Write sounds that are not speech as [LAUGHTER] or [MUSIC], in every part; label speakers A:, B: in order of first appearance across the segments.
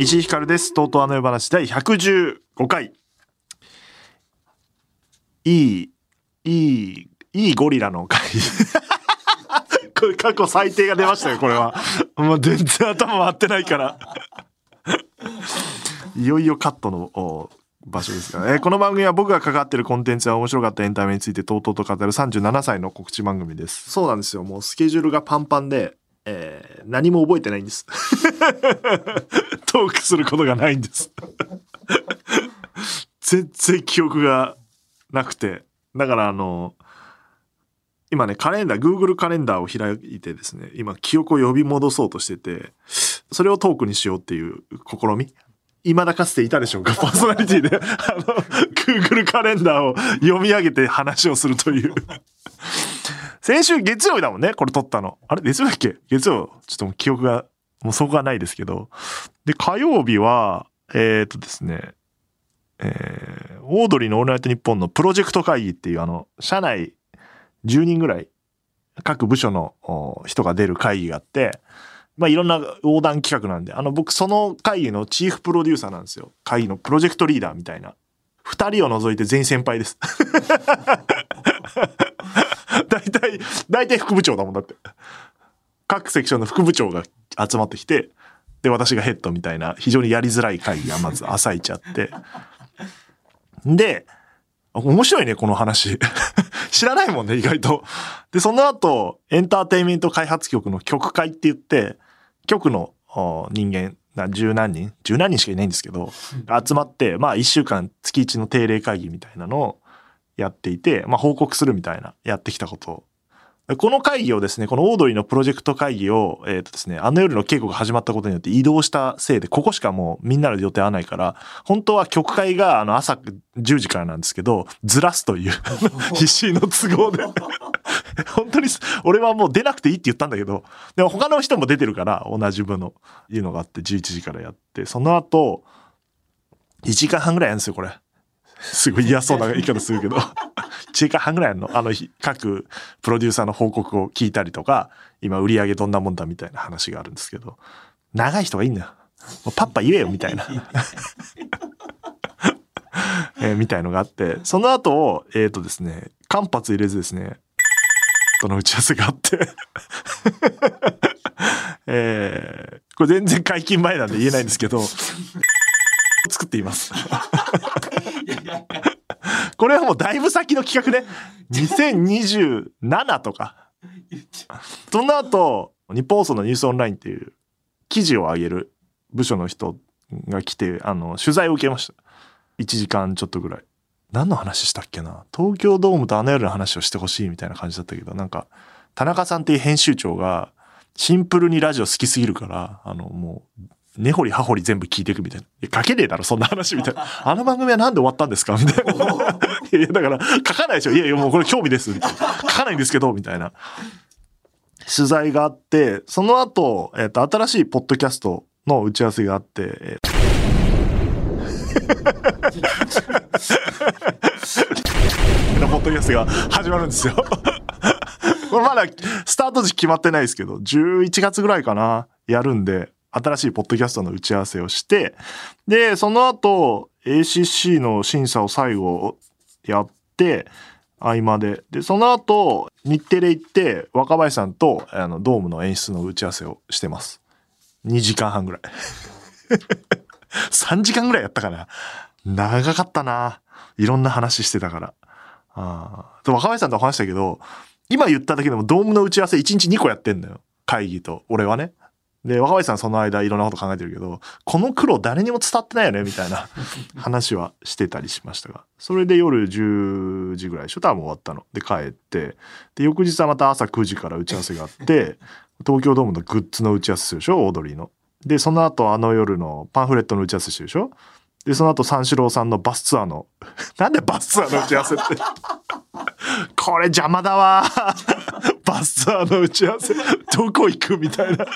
A: 石井ひかるです。とうとうあの世話第115回。いい、いい、いいゴリラの回。これ過去最低が出ましたよ、これは。もう全然頭回ってないから。いよいよカットのお場所ですから、えーこの番組は僕が関わってるコンテンツや面白かったエンタメについてとうとうと語る37歳の告知番組です。そうなんですよ。もうスケジュールがパンパンで、えー何も覚えてないんです。トークすることがないんです。全然記憶がなくて。だからあの、今ね、カレンダー、Google カレンダーを開いてですね、今記憶を呼び戻そうとしてて、それをトークにしようっていう試み未だかつていたでしょうか？パーソナリティで、あの、Google カレンダーを読み上げて話をするという。先週月曜日だもんね、これ撮ったの。あれ月曜だっけ？月曜。ちょっともう記憶が、もうそこがないですけど。で、火曜日は、えー、っとですね、えー、オードリーのオールナイトニッポンのプロジェクト会議っていうあの、社内10人ぐらい、各部署の人が出る会議があって、まあいろんな横断企画なんで、あの僕その会議のチーフプロデューサーなんですよ。会議のプロジェクトリーダーみたいな。二人を除いて全員先輩です。[LAUGHS] 大体、大体副部長だもんだって。各セクションの副部長が集まってきて、で、私がヘッドみたいな、非常にやりづらい会議がまず朝一あって。で、面白いね、この話。[LAUGHS] 知らないもんね、意外と。で、その後、エンターテインメント開発局の局会って言って、局のお人間、な十何人？十何人しかいないんですけど、集まって、まあ一週間月一の定例会議みたいなのをやっていて、まあ報告するみたいな、やってきたことを。この会議をですね、このオードリーのプロジェクト会議を、えっ、とですね、あの夜の稽古が始まったことによって移動したせいで、ここしかもうみんなの予定合わないから、本当は局会があの朝10時からなんですけど、ずらすという、[LAUGHS] 必死の都合で。[LAUGHS] 本当に、俺はもう出なくていいって言ったんだけど、でも他の人も出てるから、同じ部の、いうのがあって、11時からやって、その後、1時間半ぐらいやるんですよ、これ。すごい嫌そうな言い方するけど。[LAUGHS] 1時間半ぐらいやるの。あの、各プロデューサーの報告を聞いたりとか、今売り上げどんなもんだみたいな話があるんですけど、長い人がいいんだよ。もうパッパ言えよ、みたいな。[LAUGHS] えーみたいのがあって、その後、えっ、とですね、間髪入れずですね、との打ち合わせがあって、[LAUGHS] えーこれ全然解禁前なんで言えないんですけど、作っています。[LAUGHS] これはもうだいぶ先の企画ね。2027とか。その後、日本放送のニュースオンラインっていう記事を上げる部署の人が来て、あの、取材を受けました。1時間ちょっとぐらい。何の話したっけな？東京ドームとあの夜の話をしてほしいみたいな感じだったけど、なんか、田中さんっていう編集長が、シンプルにラジオ好きすぎるから、あの、もう、根掘り葉掘り全部聞いていくみたいな。いや書けねえだろ、そんな話みたいな。[LAUGHS] あの番組はなんで終わったんですか？みたいな。いやいや、だから、書かないでしょ。いやいや、もうこれ興味です。書かないんですけど、みたいな。取材があって、その後、えっ、と、新しいポッドキャストの打ち合わせがあって、えーのポッドキャストが始まるんですよ。これまだスタート時決まってないですけど、11月ぐらいかな、やるんで、新しいポッドキャストの打ち合わせをして、で、その後、ACC の審査を最後やって、合間で。で、その後、日テレ行って、若林さんと、あの、ドームの演出の打ち合わせをしてます。2時間半ぐらい。[LAUGHS] 3時間ぐらいやったかな。長かったな。いろんな話してたから。あ若林さんと話したけど、今言っただけでもドームの打ち合わせ1日2個やってんだよ。会議と、俺はね。で、若林さんその間いろんなこと考えてるけど、この苦労誰にも伝わってないよね、みたいな [LAUGHS] 話はしてたりしましたが。それで夜10時ぐらいでしょ？多分終わったの。で、帰って。で、翌日はまた朝9時から打ち合わせがあって、東京ドームのグッズの打ち合わせするでしょ？オードリーの。で、その後あの夜のパンフレットの打ち合わせしてるでしょ？で、その後三四郎さんのバスツアーの、[LAUGHS] なんでバスツアーの打ち合わせって？[LAUGHS] これ邪魔だわ。[LAUGHS] バスツアーの打ち合わせ、どこ行くみたいな。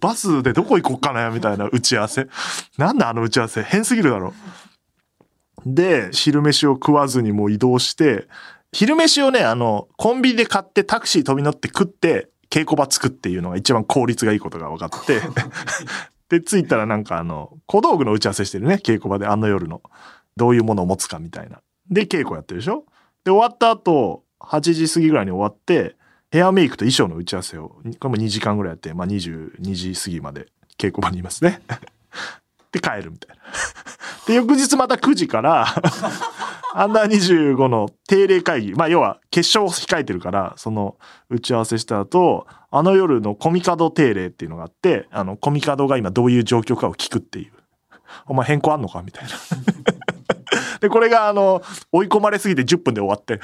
A: バスでどこ行こっかなみたいな打ち合わせ。なんだあの打ち合わせ変すぎるだろ。で、昼飯を食わずにもう移動して、昼飯をね、あの、コンビニで買ってタクシー飛び乗って食って、稽古場つくっていうのが一番効率がいいことが分かって。[LAUGHS] で、着いたらなんかあの、小道具の打ち合わせしてるね、稽古場であの夜の。どういうものを持つかみたいな。で、稽古やってるでしょ？で、終わった後、8時過ぎぐらいに終わって、ヘアメイクと衣装の打ち合わせを、これも2時間ぐらいやって、まあ22時過ぎまで稽古場にいますね。で、帰るみたいな。[LAUGHS] で、翌日また9時から、[LAUGHS] アンダー25の定例会議。まあ、要は、決勝を控えてるから、その、打ち合わせした後、あの夜のコミカド定例っていうのがあって、あの、コミカドが今どういう状況かを聞くっていう。お前変更あんのかみたいな。[LAUGHS] で、これが、あの、追い込まれすぎて10分で終わって。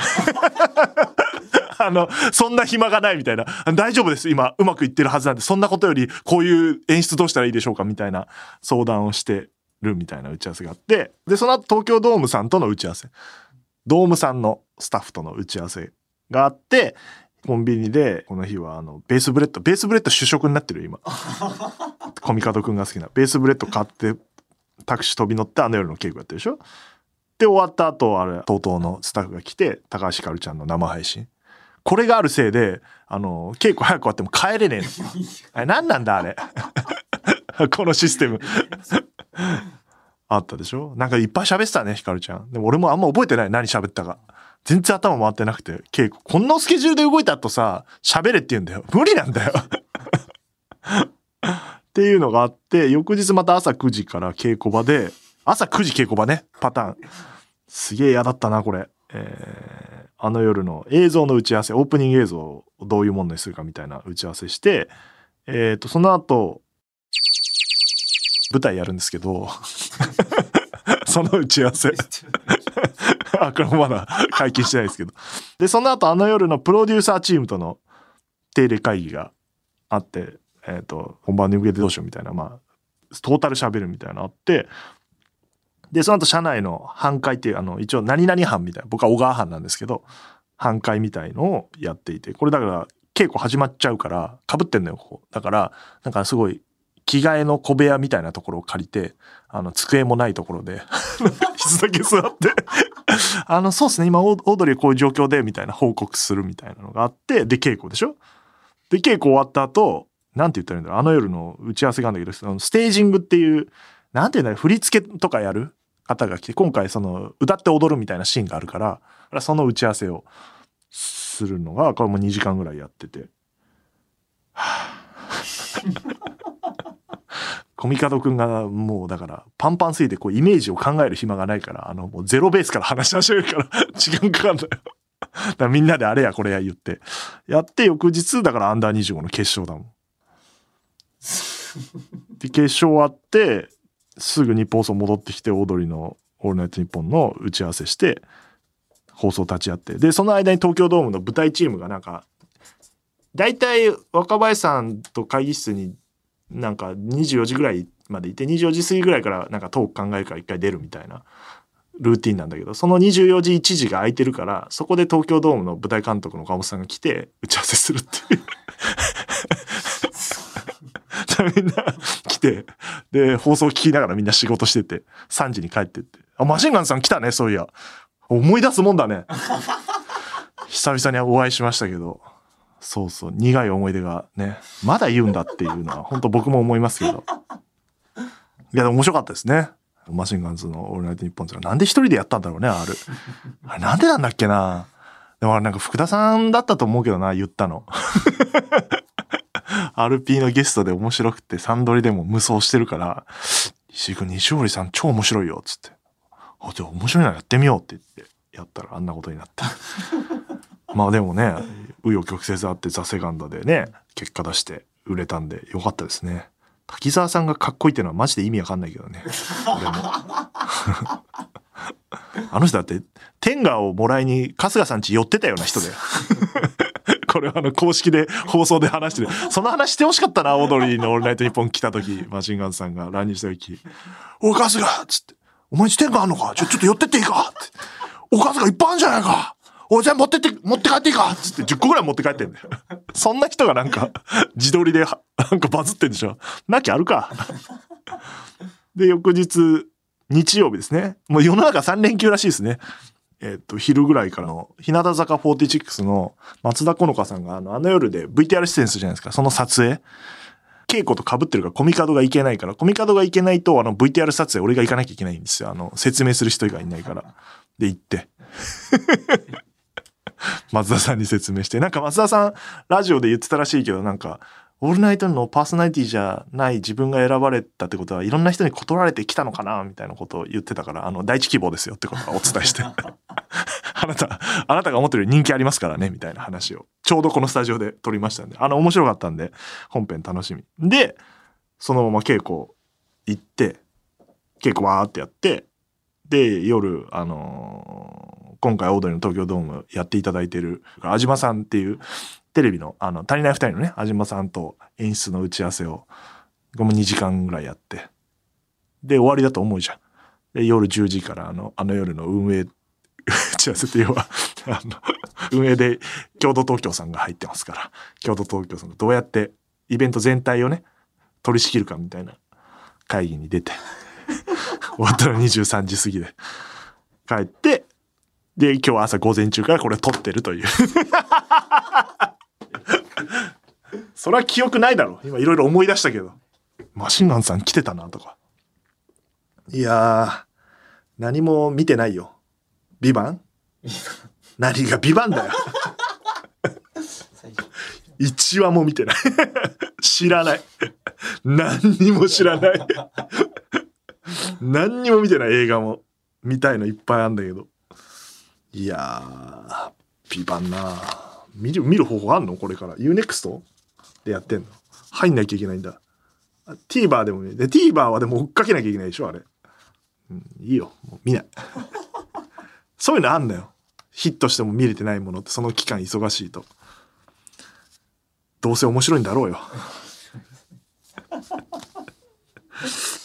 A: [LAUGHS] あの、そんな暇がないみたいな。大丈夫です。今、うまくいってるはずなんで、そんなことより、こういう演出どうしたらいいでしょうかみたいな相談をしてるみたいな打ち合わせがあって、で、その後東京ドームさんとの打ち合わせ。ドームさんのスタッフとの打ち合わせがあって、コンビニで、この日は、あの、 BASE BREAD、BASE BREAD 主食になってる、今。[LAUGHS] コミカドくんが好きな。 BASE BREAD 買って、タクシー飛び乗って、あの夜の稽古やってるでしょで、終わった後、あれ、TOTO のスタッフが来て、高橋ひかるちゃんの生配信。これがあるせいで、あの、稽古早く終わっても帰れねえの。[LAUGHS] あれ、何なんだ、あれ。[LAUGHS] このシステム。あったでしょ？なんかいっぱい喋ってたね、ひかるちゃん。でも俺もあんま覚えてない、何喋ったか。全然頭回ってなくて、稽古。こんなスケジュールで動いた後さ、喋れって言うんだよ。無理なんだよ。[LAUGHS] っていうのがあって、翌日また朝9時から稽古場で、朝9時稽古場ね、パターン。すげえ嫌だったな、これ。えーあの夜の映像の打ち合わせ、オープニング映像をどういうものにするかみたいな打ち合わせして、えっ、と、その後、舞台やるんですけど、[LAUGHS] その打ち合わせ。[LAUGHS] あ、これもまだ解禁してないですけど。で、その後あの夜のプロデューサーチームとの定例会議があって、えっ、と、本番に向けてどうしようみたいな、まあ、トータル喋るみたいなのあって、で、その後社内の半会っていう、あの、一応何々班みたいな、僕は小川班なんですけど、半会みたいのをやっていて、これだから稽古始まっちゃうから、被ってんのよ、ここ。だから、なんかすごい、着替えの小部屋みたいなところを借りて、あの、机もないところで、[LAUGHS] 椅子だけ座って、[LAUGHS] あの、そうですね、今、オードリーこういう状況で、みたいな報告するみたいなのがあって、で、稽古でしょ？で、稽古終わった後、なんて言ったらいいんだろう、あの夜の打ち合わせがあるんだけど、そのステージングっていう、なんて言うんだろう、振り付けとかやる？方が来て、今回その、歌って踊るみたいなシーンがあるから、その打ち合わせをするのが、これも2時間ぐらいやってて、[LAUGHS] コミカドくんがもうだからパンパンすぎてこうイメージを考える暇がないから、あのもうゼロベースから話し始めるから [LAUGHS] 時間かかるんだよ。だみんなであれやこれや言って。やって翌日だからアンダー25の決勝だもん。で、決勝終わって、すぐ日本放送戻ってきて、オードリーのオールナイトニッポンの打ち合わせして、放送立ち会って。で、その間に東京ドームの舞台チームがなんか、大体若林さんと会議室になんか24時ぐらいまでいて、24時過ぎぐらいからなんかトーク考えるから一回出るみたいなルーティンなんだけど、その24時1時が空いてるから、そこで東京ドームの舞台監督の岡本さんが来て打ち合わせするっていう。[LAUGHS] みんな来て、で、放送聞きながらみんな仕事してて、3時に帰ってって。あ、マシンガンズさん来たね、そういや。思い出すもんだね。[LAUGHS] 久々にお会いしましたけど、そうそう、苦い思い出がね、まだ言うんだっていうのは、本当僕も思いますけど。いや、でも面白かったですね。マシンガンズのオールナイトニッポンがなんで一人でやったんだろうね、ある。あれなんでなんだっけな。でもあれなんか福田さんだったと思うけどな、言ったの。RP のゲストで面白くて、サンドリでも無双してるから、石井君、西堀さん超面白いよ、つって。あ、じゃあ面白いならやってみようって言って、やったらあんなことになった。[LAUGHS] まあでもね、紆余曲折あってザ・セガンドでね、結果出して売れたんでよかったですね。滝沢さんがかっこいいっていうのはマジで意味わかんないけどね。俺も。[LAUGHS] あの人だって、天下をもらいに春日さんち寄ってたような人だよ。これはあの公式で放送で話してる。[LAUGHS] その話してほしかったな、オードリーのオールナイトニッポン来た時、マシンガンズさんが乱入した時。おい、春日っつって。お前んち天下あんのか？ちょ、ちょっと寄ってっていいか？って。お春日いっぱいあるんじゃないか？おじゃあ持ってって、持って帰っていいか？っつって10個ぐらい持って帰ってんだよ。そんな人がなんか、自撮りでは、なんかバズってんでしょ。なきゃあるか。で、翌日、日曜日ですね。もう世の中3連休らしいですね。えっ、と、昼ぐらいからの、日向坂46の松田好花さんが、あの、あの夜で VTR 出演するじゃないですか。その撮影。稽古と被ってるからコミカドがいけないから、コミカドがいけないと、あの、VTR 撮影俺が行かなきゃいけないんですよ。あの、説明する人がいないから。で、行って。[LAUGHS] 松田さんに説明して。なんか松田さん、ラジオで言ってたらしいけど、なんか、オールナイトのパーソナリティじゃない自分が選ばれたってことはいろんな人に断られてきたのかなみたいなことを言ってたから、あの、第一希望ですよってことはお伝えして。[LAUGHS] あなた、あなたが思ってる人気ありますからね、みたいな話を。ちょうどこのスタジオで撮りましたんで、あの、面白かったんで、本編楽しみ。で、そのまま稽古行って、稽古わーってやって、で、夜、あのー今回オードリーの東京ドームやっていただいてる、安島さんっていう、テレビの、あの、足りない二人のね、安島さんと演出の打ち合わせを、これも2時間ぐらいやって、で、終わりだと思うじゃん。で、夜10時から、あの、あの夜の運営、打ち合わせって要は、あの、運営で、共同東京さんが入ってますから、共同東京さんがどうやってイベント全体をね、取り仕切るかみたいな会議に出て、終わったら23時過ぎで帰って、で、今日は朝午前中からこれ撮ってるという。[LAUGHS] それは記憶ないだろ。今いろいろ思い出したけど。マシンガンさん来てたなとか。いやー、何も見てないよ。ビバン？何がビバンだよ。一話も見てない。[LAUGHS] 知らない。何にも知らない。[LAUGHS] 何にも見てない映画も。見たいのいっぱいあんだけど。いやー、ビバンな見る、見る方法あんの？これから。UNEXT? でやってんの？入んなきゃいけないんだ。TVer でもね。で、TVer はでも追っかけなきゃいけないでしょあれ。うん、いいよ。もう見ない。[LAUGHS] そういうのあんのよ。ヒットしても見れてないものって、その期間忙しいと。どうせ面白いんだろうよ。[LAUGHS]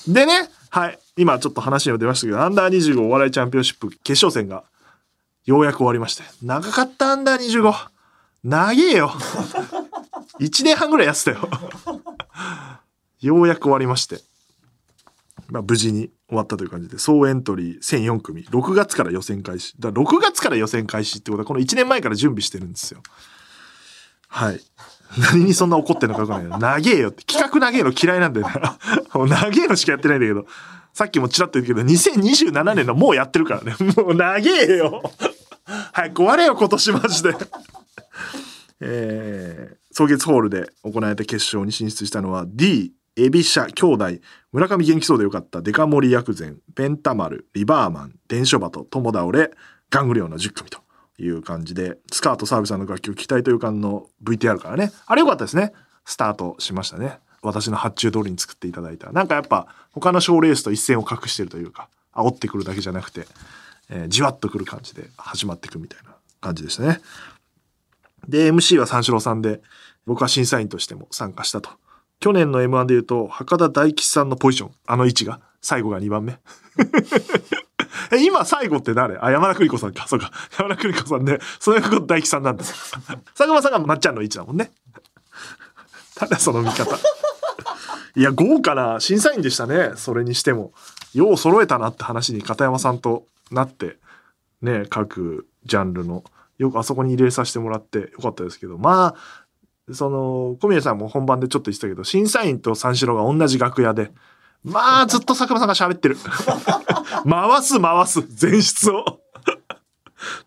A: でね、はい。今ちょっと話にも出ましたけど、アンダー25お笑いチャンピオンシップ決勝戦がようやく終わりまして。長かったアンダー25。長えよ。[LAUGHS] 1年半ぐらいやってたよ。[LAUGHS] ようやく終わりまして。まあ無事に終わったという感じで、総エントリー1004組、6月から予選開始。だ6月から予選開始ってことは、この1年前から準備してるんですよ。はい。[LAUGHS] 何にそんな怒ってんのか分かんないけど、長えよって、企画長えの嫌いなんだよな。もう長えのしかやってないんだけど、さっきもちらっと言ったけど、2027年のもうやってるからね。もう長えよ。早く終われよ、今年マジで。えー、草月ホールで行われた決勝に進出したのは D、エビシャ、兄弟、村上元気そうでよかった、デカ盛り薬膳、ペンタマル、リバーマン、電書バト、友倒れ、ガングリオンの10組という感じで、スカート澤部さんの楽曲、期待という感の VTR からね、あれよかったですね。スタートしましたね。私の発注通りに作っていただいた。なんかやっぱ他の賞ーレースと一線を画してるというか、煽ってくるだけじゃなくて、えーじわっとくる感じで始まっていくみたいな感じでしたね。で、MC は三四郎さんで、僕は審査員としても参加したと。去年の M1 で言うと、博多大吉さんのポジション、あの位置が、最後が2番目。[LAUGHS] え、今最後って誰？あ、山田邦子さんか。そうか。山田邦子さんで、そのこと大吉さんなんです。佐久間さんがまっちゃんの位置だもんね。ただその見方。いや、豪華な審査員でしたね。それにしても。よう揃えたなって話に片山さんとなって、ね、各ジャンルの、よくあそこに入れさせてもらってよかったですけど、まあ、その、小宮さんも本番でちょっと言ってたけど、審査員と三四郎が同じ楽屋で、まあ、ずっと佐久間さんが喋ってる。[LAUGHS] 回す回す、前室を。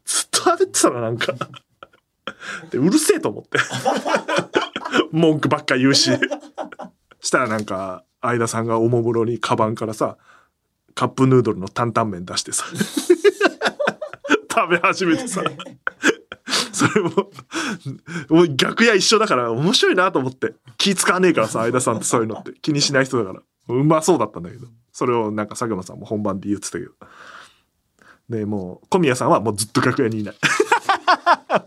A: ずっと喋ってたな、なんか。で、うるせえと思って。[LAUGHS] 文句ばっか言うし。したらなんか、相田さんがおもむろにカバンからさ、カップヌードルの担々麺出してさ、食べ始めてさ、それも、もう楽屋一緒だから面白いなと思って。気使わねえからさ、相田さんってそういうのって気にしない人だから。うまそうだったんだけど。それをなんか佐久間さんも本番で言ってたけど。で、もう、小宮さんはもうずっと楽屋にいない。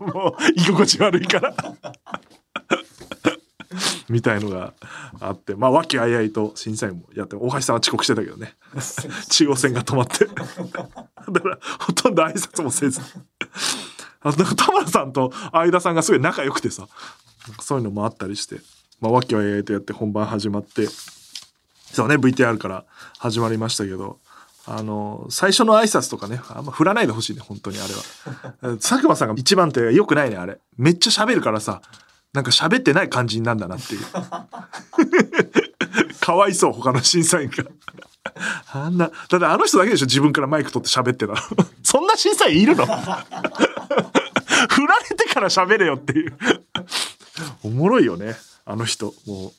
A: [LAUGHS] もう、居心地悪いから。[LAUGHS] みたいのがあって、まあ、和気あいあいと審査員もやって、大橋さんは遅刻してたけどね。[LAUGHS] 中央線が止まって。[LAUGHS] だから、ほとんど挨拶もせず。あとなんか田村さんと相田さんがすごい仲良くてさ、そういうのもあったりして、まあ、わきわいとやって本番始まって、そうね、VTR から始まりましたけど、あの、最初の挨拶とかね、あんま振らないでほしいね、本当にあれは。佐久間さんが一番手良くないね、あれ。めっちゃ喋るからさ、なんか喋ってない感じになんだなっていう。[LAUGHS] かわいそう、他の審査員が。あんな、だってあの人だけでしょ、自分からマイク取って喋ってたの。[LAUGHS] そんな審査員いるの？[LAUGHS] 振られてから喋れよっていう。おもろいよね、あの人。もう。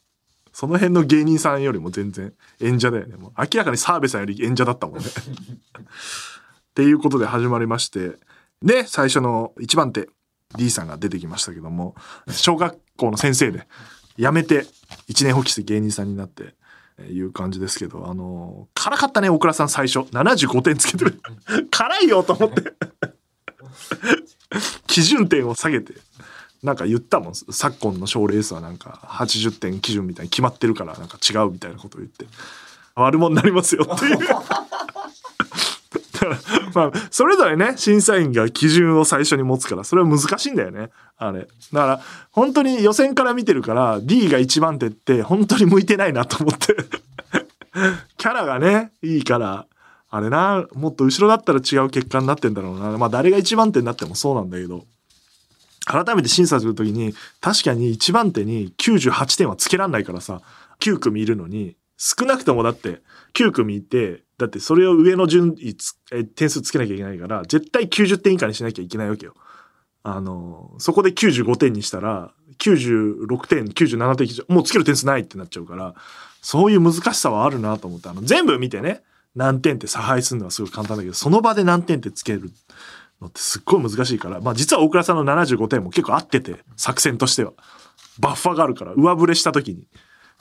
A: その辺の芸人さんよりも全然演者だよね。もう明らかに澤部さんより演者だったもんね。っていうことで始まりまして、で、最初の一番手、D さんが出てきましたけども、小学校の先生で、辞めて一年放棄して芸人さんになって、いう感じですけど、あの、辛かったね、大倉さん最初。75点つけてる。[LAUGHS] 辛いよと思って。[LAUGHS] 基準点を下げて。なんか言ったもん昨今の賞レースはなんか80点基準みたいに決まってるからなんか違うみたいなことを言って悪者になりますよっていう [LAUGHS] まあ、それぞれね、審査員が基準を最初に持つから、それは難しいんだよね。あれ。だから、本当に予選から見てるから、D が一番手って本当に向いてないなと思って [LAUGHS] キャラがね、いいから、あれな、もっと後ろだったら違う結果になってんだろうな。まあ、誰が一番手になってもそうなんだけど。改めて審査するときに、確かに1番手に98点はつけらんないからさ、9組いるのに、少なくともだって9組いて、だってそれを上の順位え点数つけなきゃいけないから、絶対90点以下にしなきゃいけないわけよ。あの、そこで95点にしたら、96点、97点以上、もうつける点数ないってなっちゃうから、そういう難しさはあるなと思って、あの、全部見てね、何点って差配するのはすごい簡単だけど、その場で何点ってつけるのってすっごい難しいから、まあ実は大倉さんの75点も結構合ってて、作戦としては。バッファがあるから、上振れした時に。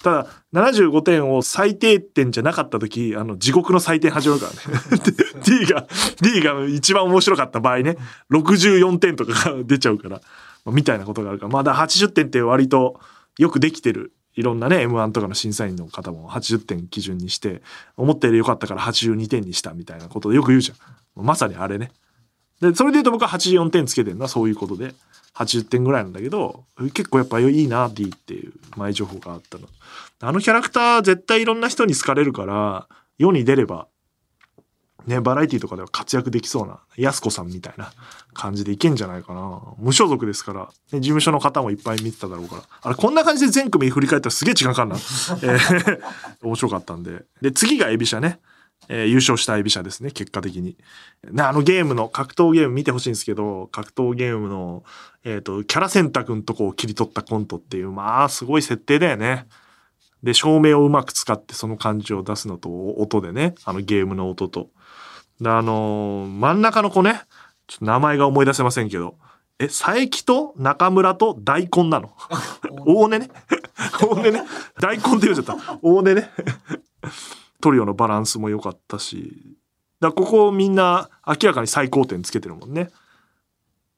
A: ただ、75点を最低点じゃなかった時、あの、地獄の採点始まるから [LAUGHS] ね。D が、D が一番面白かった場合ね、64点とかが出ちゃうから、みたいなことがあるから、まだ80点って割とよくできてる。いろんなね、M1 とかの審査員の方も80点基準にして、思ったより良かったから82点にしたみたいなことよく言うじゃん。まさにあれね。で、それで言うと僕は84点つけてるのはそういうことで、80点ぐらいなんだけど、結構やっぱいいな、D っていう前情報があったの。あのキャラクター絶対いろんな人に好かれるから、世に出れば、ね、バラエティとかでは活躍できそうな、やすこさんみたいな感じでいけんじゃないかな。無所属ですから、ね、事務所の方もいっぱい見てただろうから。あれ、こんな感じで全組振り返ったらすげえ時間かかるな。えー、面白かったんで。で、次がエビシャね。えー、優勝したエビシャですね、結果的に。あのゲームの、格闘ゲーム見てほしいんですけど、格闘ゲームの、えっ、ー、と、キャラ選択のとこを切り取ったコントっていう、まあ、すごい設定だよね。で、照明をうまく使ってその感じを出すのと、音でね、あのゲームの音と。で、あのー、真ん中の子ね、ちょっと名前が思い出せませんけど、え、佐伯と中村と大根なの？[LAUGHS] 大根ね。大根ね。大根って言うちゃった。大根ね。トリオのバランスも良かったし、だここみんな明らかに最高点つけてるもんね。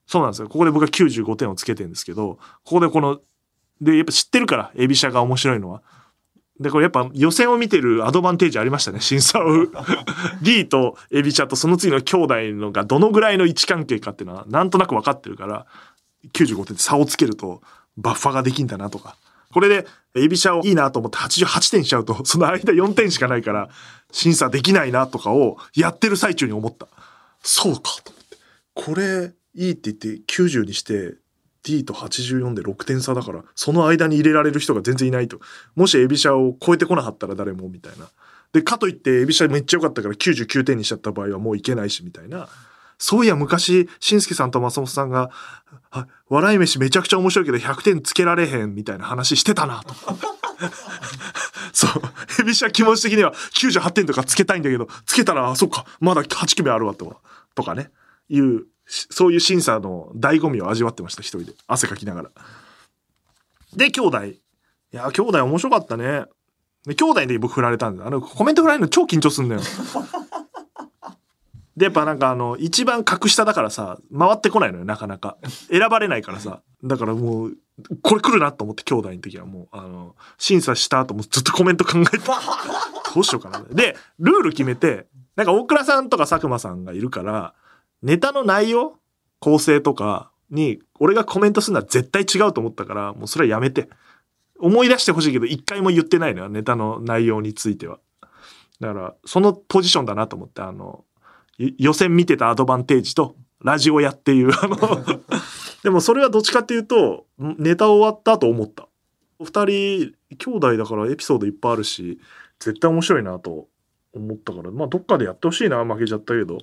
A: そうなんですよ。ここで僕は95点をつけてるんですけど、ここでこの、で、やっぱ知ってるから、エビシャが面白いのは。で、これやっぱ予選を見てるアドバンテージありましたね、審査を。[LAUGHS] D とエビシャとその次の兄弟のがどのぐらいの位置関係かっていうのはなんとなく分かってるから、95点で差をつけるとバッファができんだなとか。これで、エビシャをいいなと思って88点しちゃうと、[LAUGHS] その間4点しかないから、審査できないなとかをやってる最中に思った。そうかと思って。これ、いいって言って90にして、D と84で6点差だから、その間に入れられる人が全然いないと。もしエビシャを超えてこなかったら誰も、みたいな。で、かといってエビシャめっちゃ良かったから99点にしちゃった場合はもういけないし、みたいな。そういや昔、しんすけさんと松本さんが、笑い飯めちゃくちゃ面白いけど100点つけられへんみたいな話してたなと。[LAUGHS] そう。ヘビシャ気持ち的には98点とかつけたいんだけど、つけたら、あ、そっか、まだ8組あるわと。とかね。いう、そういう審査の醍醐味を味わってました、一人で。汗かきながら。で、兄弟。いや、兄弟面白かったね。で、兄弟で僕振られたんで、あの、コメント振られるの超緊張すんだよ。で、やっぱなんかあの、一番格下だからさ、回ってこないのよ、なかなか。選ばれないからさ。だからもう、これ来るなと思って兄弟の時はもう、あの、審査した後もずっとコメント考えて、どうしようかな。で、ルール決めて、なんか大倉さんとか佐久間さんがいるから、ネタの内容構成とかに、俺がコメントするのは絶対違うと思ったから、もうそれはやめて。思い出してほしいけど、一回も言ってないのよ、ネタの内容については。だから、そのポジションだなと思って、あの、予選見てたアドバンテージと、ラジオやっていう、あの、[LAUGHS] でもそれはどっちかっていうと、ネタ終わったと思った。二人、兄弟だからエピソードいっぱいあるし、絶対面白いなと思ったから、まあどっかでやってほしいな、負けちゃったけど。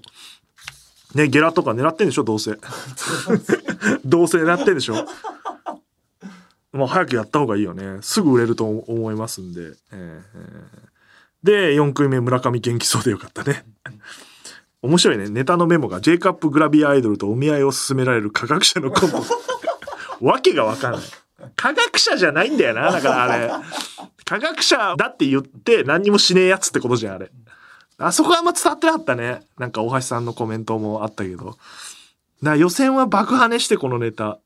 A: ね、ゲラとか狙ってんでしょ、どうせ。[LAUGHS] どうせ狙ってんでしょ。もう早くやった方がいいよね。すぐ売れると思いますんで。えー、で、4組目村上元気そうでよかったね。面白いね。ネタのメモが J カップグラビアアイドルとお見合いを勧められる科学者のコント。[LAUGHS] わけがわかんない。科学者じゃないんだよな。だからあれ。科学者だって言って何にもしねえやつってことじゃん、あれ。あそこはあんま伝わってなかったね。なんか大橋さんのコメントもあったけど。な予選は爆跳ねしてこのネタ。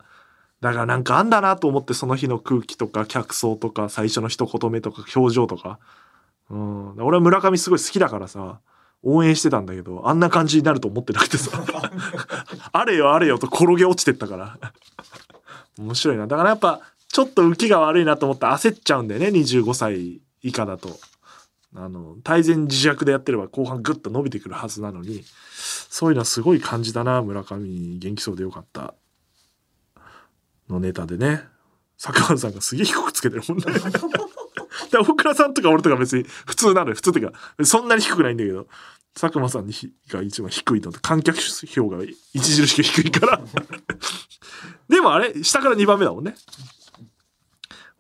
A: だからなんかあんだなと思ってその日の空気とか客層とか最初の一言目とか表情とか。うん。俺は村上すごい好きだからさ。応援してたんだけど、あんな感じになると思ってなくてさ。[LAUGHS] あれよあれよと転げ落ちてったから。面白いな。だからやっぱ、ちょっと浮きが悪いなと思って焦っちゃうんだよね、25歳以下だと。あの、大前自弱でやってれば後半グッと伸びてくるはずなのに、そういうのはすごい感じだな、村上。元気そうでよかった。のネタでね。坂本さんがすげえ低くつけてるもんね。[LAUGHS] 大倉さんとか俺とか別に普通なのよ。普通っていうか、そんなに低くないんだけど、佐久間さんが一番低いので、観客票が著しく低いから [LAUGHS] でもあれ、下から2番目だもんね。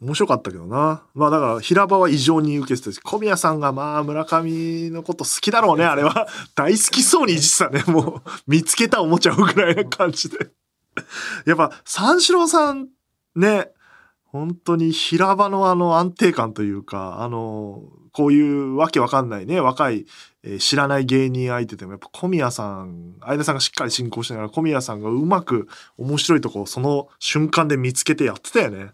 A: 面白かったけどな。まあだから平場は異常に受けてたし、小宮さんがまあ村上のこと好きだろうね、あれは。[LAUGHS] 大好きそうにいじってたね。もう見つけたおもちゃをぐらいな感じで。やっぱ三四郎さんね、本当に平場のあの安定感というか、あの、こういうわけわかんないね、若い、えー、知らない芸人相手でも、やっぱ小宮さん、相田さんがしっかり進行しながら小宮さんがうまく面白いとこをその瞬間で見つけてやってたよね。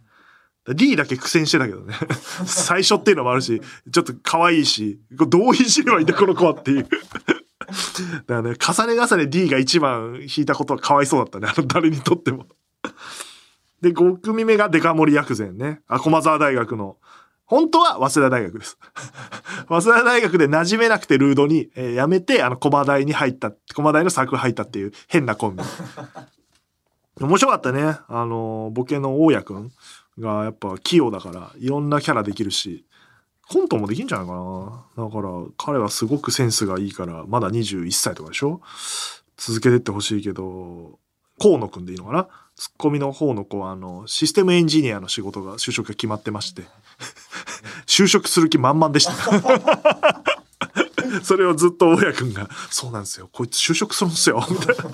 A: D だけ苦戦してたけどね。[LAUGHS] 最初っていうのもあるし、ちょっと可愛いし、どういじればいいんだこの子はっていう。だからね、重ね重ね D が一番引いたことはかわいそうだったね。あの誰にとっても。で、5組目がデカ盛り薬膳ね。あ、駒沢大学の。本当は早稲田大学です。[LAUGHS] 早稲田大学で馴染めなくてルードに、えー、辞めて、あの、駒大に入った、駒大のサークル入ったっていう変なコンビ。[LAUGHS] 面白かったね。あの、ボケの大家くんがやっぱ器用だから、いろんなキャラできるし、コントもできんじゃないかな。だから、彼はすごくセンスがいいから、まだ21歳とかでしょ？続けてってほしいけど、河野くんでいいのかな？ツッコミの方の子は、あの、システムエンジニアの仕事が、就職が決まってまして、就職する気満々でした。[LAUGHS] それをずっと大家くんが、そうなんですよ、こいつ就職するんですよ、みたいな。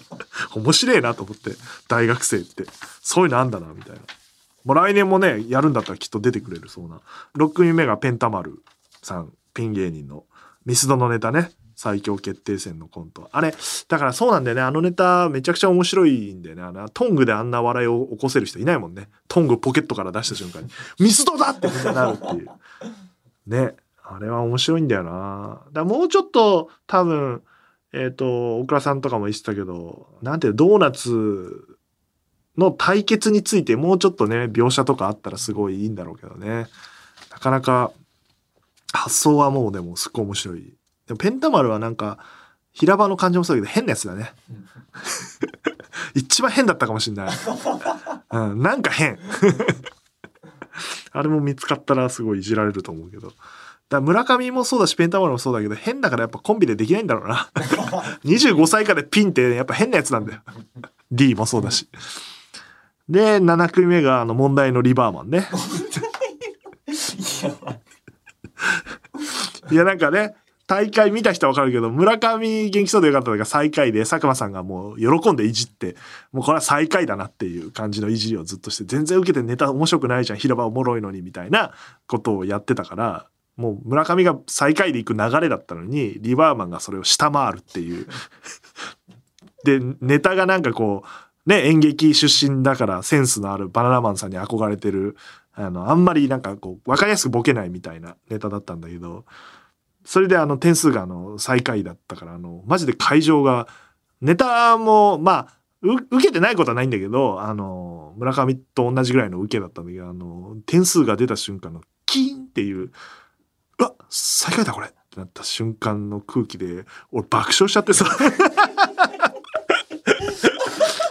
A: 面白いなと思って、大学生って。そういうのあんだな、みたいな。もう来年もね、やるんだったらきっと出てくれるそうな。6組目がペンタマルさん、ピン芸人のミスドのネタね。最強決定戦のコント。あれ、だからそうなんだよね。あのネタめちゃくちゃ面白いんだよね。あのトングであんな笑いを起こせる人いないもんね。トングポケットから出した瞬間に、ミスドだってなるっていう。ね。あれは面白いんだよな。だもうちょっと多分、えっ、ー、と、大倉さんとかも言ってたけど、なんていうドーナツの対決についてもうちょっとね、描写とかあったらすごいいいんだろうけどね。なかなか発想はもうでもすっごい面白いでもペンタマルはなんか平場の感じもそうだけど変なやつだね。一番変だったかもしんない。うん、なんか変。あれも見つかったらすごいいじられると思うけど。だ村上もそうだしペンタマルもそうだけど変だからやっぱコンビでできないんだろうな。[LAUGHS] 25歳以下でピンってやっぱ変なやつなんだよ。D もそうだし。で、7組目があの問題のリバーマンね。いやなんかね、大会見た人はわかるけど、村上元気そうでよかったのが最下位で、佐久間さんがもう喜んでいじって、もうこれは最下位だなっていう感じのいじりをずっとして、全然受けてネタ面白くないじゃん、広場おもろいのにみたいなことをやってたから、もう村上が最下位で行く流れだったのに、リバーマンがそれを下回るっていう。で、ネタがなんかこう、ね、演劇出身だからセンスのあるバナナマンさんに憧れてる、あの、あんまりなんかこう、わかりやすくボケないみたいなネタだったんだけど、それであの点数があの最下位だったからあのマジで会場がネタもまあ受けてないことはないんだけど、あの、村上と同じぐらいの受けだったんだけど、あの、点数が出た瞬間のキーンっていう、うわ、最下位だこれってなった瞬間の空気で、俺爆笑しちゃってさ。[LAUGHS]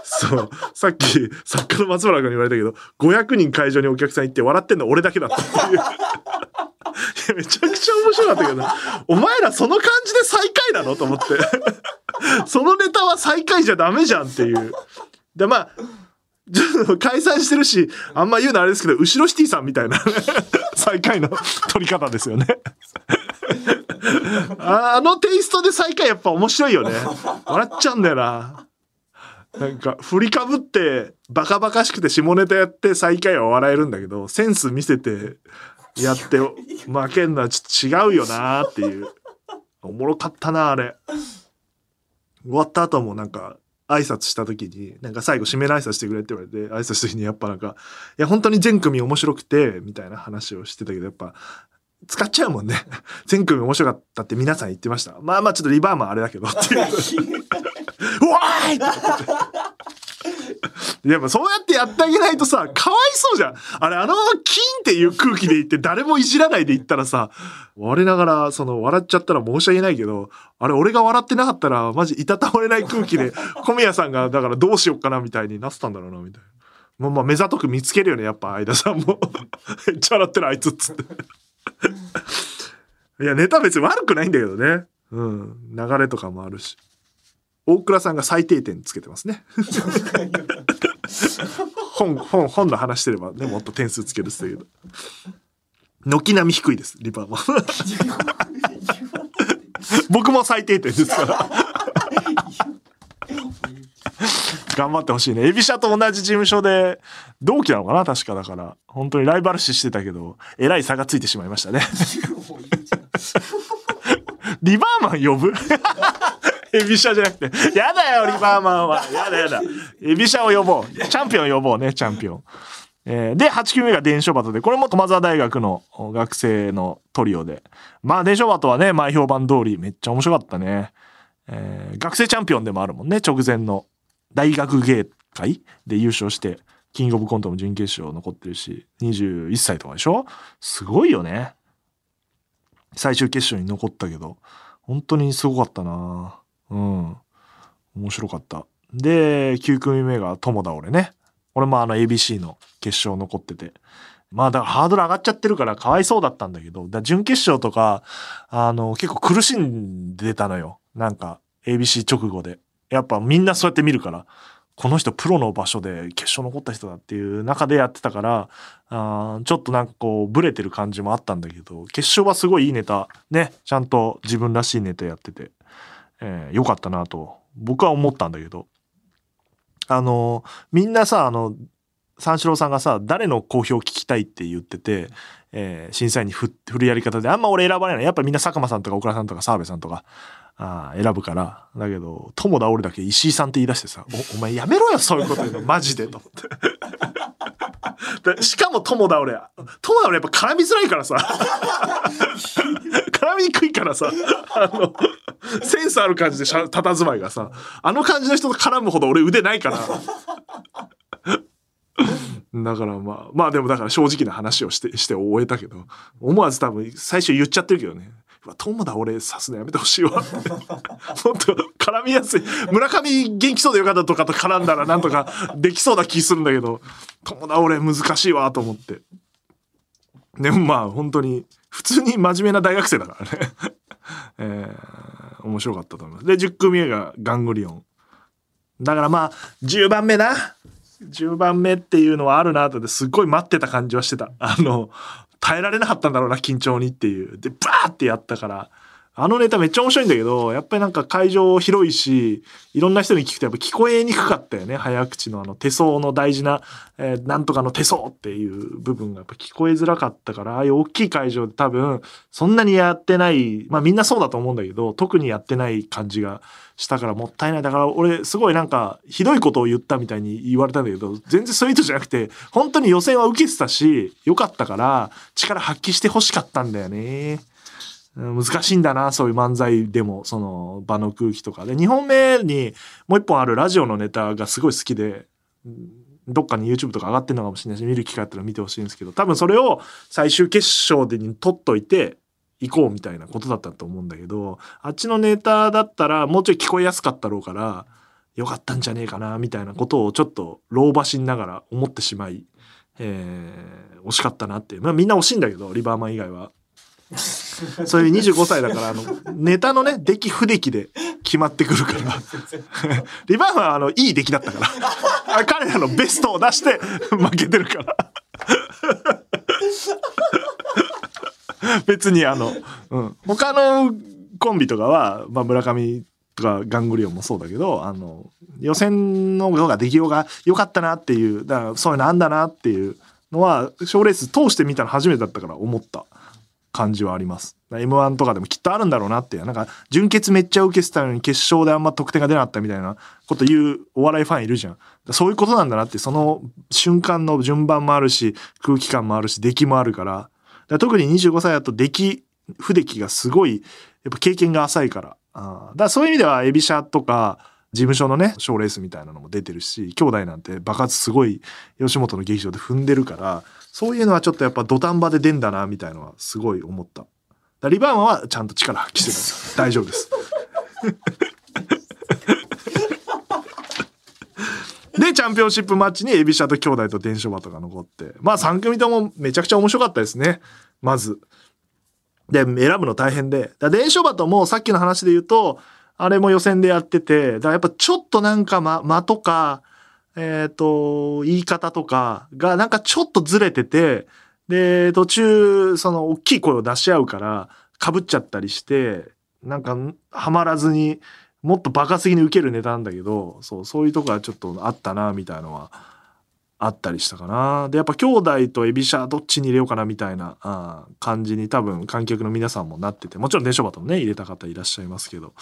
A: そう。さっき、作家の松村君に言われたけど、500人会場にお客さん行って笑ってんの俺だけだったっていう。やめちゃくちゃ面白かったけど、お前らその感じで最下位なの？と思って。そのネタは最下位じゃダメじゃんっていう。で、まあ、ちょっと解散してるし、あんま言うのあれですけど、後ろシティさんみたいな最下位の取り方ですよね。あのテイストで最下位やっぱ面白いよね。笑っちゃうんだよな。なんか、振りかぶって、バカバカしくて下ネタやって最下位は笑えるんだけど、センス見せてやって負けんのはちょっと違うよなっていう。おもろかったな、あれ。終わった後もなんか、挨拶した時に、なんか最後締めの挨拶してくれって言われて、挨拶した時にやっぱなんか、いや本当に全組面白くて、みたいな話をしてたけど、やっぱ、使っちゃうもんね。全組面白かったって皆さん言ってました。まあまあちょっとリバーマンあれだけどっていう。[LAUGHS] うわーいってでもそうやってやってあげないとさ、かわいそうじゃん。あれ、あのままキンっていう空気で言って誰もいじらないで言ったらさ、我ながら、その、笑っちゃったら申し訳ないけど、あれ、俺が笑ってなかったら、マジいたたまれない空気で、小宮さんが、だからどうしよっかなみたいになってたんだろうな、みたいな。もうまあ、目ざとく見つけるよね、やっぱ、相田さんも。[LAUGHS] めっちゃ笑ってる、あいつつって。いや、ネタ別に悪くないんだけどね。うん。流れとかもあるし。大倉さんが最低点つけてますね。[LAUGHS] [LAUGHS] 本、本、本の話してればね、もっと点数つけるってけど。軒並み低いです、リバーマン。[LAUGHS] 僕も最低点ですから。[LAUGHS] 頑張ってほしいね。エビシャと同じ事務所で、同期なのかな確かだから。本当にライバル視してたけど、えらい差がついてしまいましたね。リバーマン呼ぶ？エビシャじゃなくて。やだよ、リバーマンは。やだやだ。エビシャを呼ぼう。チャンピオン呼ぼうね、チャンピオン。えーで、8球目が伝書バトで、これも駒沢大学の学生のトリオで。まあ、伝書バトはね、前評判通りめっちゃ面白かったね。えー学生チャンピオンでもあるもんね、直前の大学芸会で優勝して、キングオブコントも準決勝残ってるし、21歳とかでしょ？すごいよね。最終決勝に残ったけど、本当にすごかったなうん。面白かった。で、9組目が友田俺ね。俺もあの ABC の決勝残ってて。まあだからハードル上がっちゃってるからかわいそうだったんだけど、だ準決勝とか、あの、結構苦しんでたのよ。なんか ABC 直後で。やっぱみんなそうやって見るから、この人プロの場所で決勝残った人だっていう中でやってたから、あちょっとなんかこうブレてる感じもあったんだけど、決勝はすごいいいネタ、ね、ちゃんと自分らしいネタやってて、えーよかったなと僕は思ったんだけど、あの、みんなさ、あの、三四郎さんがさ、誰の好評を聞きたいって言ってて、えー審査員に振るやり方で、あんま俺選ばないの。やっぱみんな佐久間さんとか岡田さんとか澤部さんとか、あ選ぶから。だけど、友田俺だけ石井さんって言い出してさ、お、お前やめろよ、そういうこと言うの。マジで、と思って。[LAUGHS] しかも友田俺、友田俺やっぱ絡みづらいからさ、絡みにくいからさ、あの、センスある感じでしゃ、佇まいがさ、あの感じの人と絡むほど俺腕ないから。[LAUGHS] だからまあ、まあでもだから正直な話をして、して終えたけど、思わず多分最初言っちゃってるけどね。わ、友田俺刺すのやめてほしいわって。[LAUGHS] もっと絡みやすい。村上元気そうでよかったとかと絡んだらなんとかできそうな気するんだけど、友田俺難しいわと思って。でもまあ本当に、普通に真面目な大学生だからね。[LAUGHS] えー、面白かったと思います。で、10組目がガングリオン。だからまあ、10番目な。10番目っていうのはあるなとってすっごい待ってた感じはしてた。あの、耐えられなかったんだろうな、緊張にっていう。で、バーってやったから。あのネタめっちゃ面白いんだけど、やっぱりなんか会場広いし、いろんな人に聞くとやっぱ聞こえにくかったよね。早口のあの手相の大事な、えーなんとかの手相っていう部分がやっぱ聞こえづらかったから、ああいう大きい会場で多分、そんなにやってない、まあみんなそうだと思うんだけど、特にやってない感じがしたからもったいない。だから俺すごいなんかひどいことを言ったみたいに言われたんだけど、全然そういう意図じゃなくて、本当に予選は受けてたし、よかったから力発揮してほしかったんだよね。難しいんだな、そういう漫才でも、その場の空気とかで。2本目にもう一本あるラジオのネタがすごい好きで、どっかに YouTube とか上がってるのかもしれないし、見る機会あったら見てほしいんですけど、多分それを最終決勝でに取っといて、行こうみたいなことだったと思うんだけど、あっちのネタだったらもうちょい聞こえやすかったろうから、よかったんじゃねえかな、みたいなことをちょっと老婆しながら思ってしまい、えー、惜しかったなって。まあみんな惜しいんだけど、リバーマン以外は。[LAUGHS] そういう25歳だから、あの、ネタのね、出来不出来で決まってくるから。[LAUGHS] リバーマンはあの、いい出来だったから。彼らのベストを出して負けてるから。[LAUGHS] 別にあの、うん。他のコンビとかは、まあ村上とかガングリオンもそうだけど、あの、予選の方が出来ようが良かったなっていう、だからそういうのあんだなっていうのは、賞レース通してみたの初めてだったから思った感じはあります。M1 とかでもきっとあるんだろうなっていう、なんか準決めっちゃ受けてたのに決勝であんま得点が出なかったみたいなこと言うお笑いファンいるじゃん。そういうことなんだなって、その瞬間の順番もあるし、空気感もあるし、出来もあるから、から特に25歳だと出来、不出来がすごい、やっぱ経験が浅いから。あだからそういう意味では、エビシャとか、事務所のね、賞レースみたいなのも出てるし、兄弟なんて爆発すごい吉本の劇場で踏んでるから、そういうのはちょっとやっぱ土壇場で出んだな、みたいのはすごい思った。リバーマンはちゃんと力発揮してた。大丈夫です。[LAUGHS] で、チャンピオンシップマッチにエビシャと兄弟と伝書バトが残って。まあ3組ともめちゃくちゃ面白かったですね。まず。で、選ぶの大変で。だ伝書バトもさっきの話で言うと、あれも予選でやってて、だからやっぱちょっとなんか間、間とか、えっ、ー、と、言い方とかがなんかちょっとずれてて、で、途中、その大きい声を出し合うから、被っちゃったりして、なんか、はまらずに、もっと爆発的に受けるネタなんだけど、そう、そういうとこがちょっとあったな、みたいのは、あったりしたかな。で、やっぱ兄弟とエビシャどっちに入れようかな、みたいなあ感じに多分観客の皆さんもなってて、もちろん電書バトもね、入れた方いらっしゃいますけど、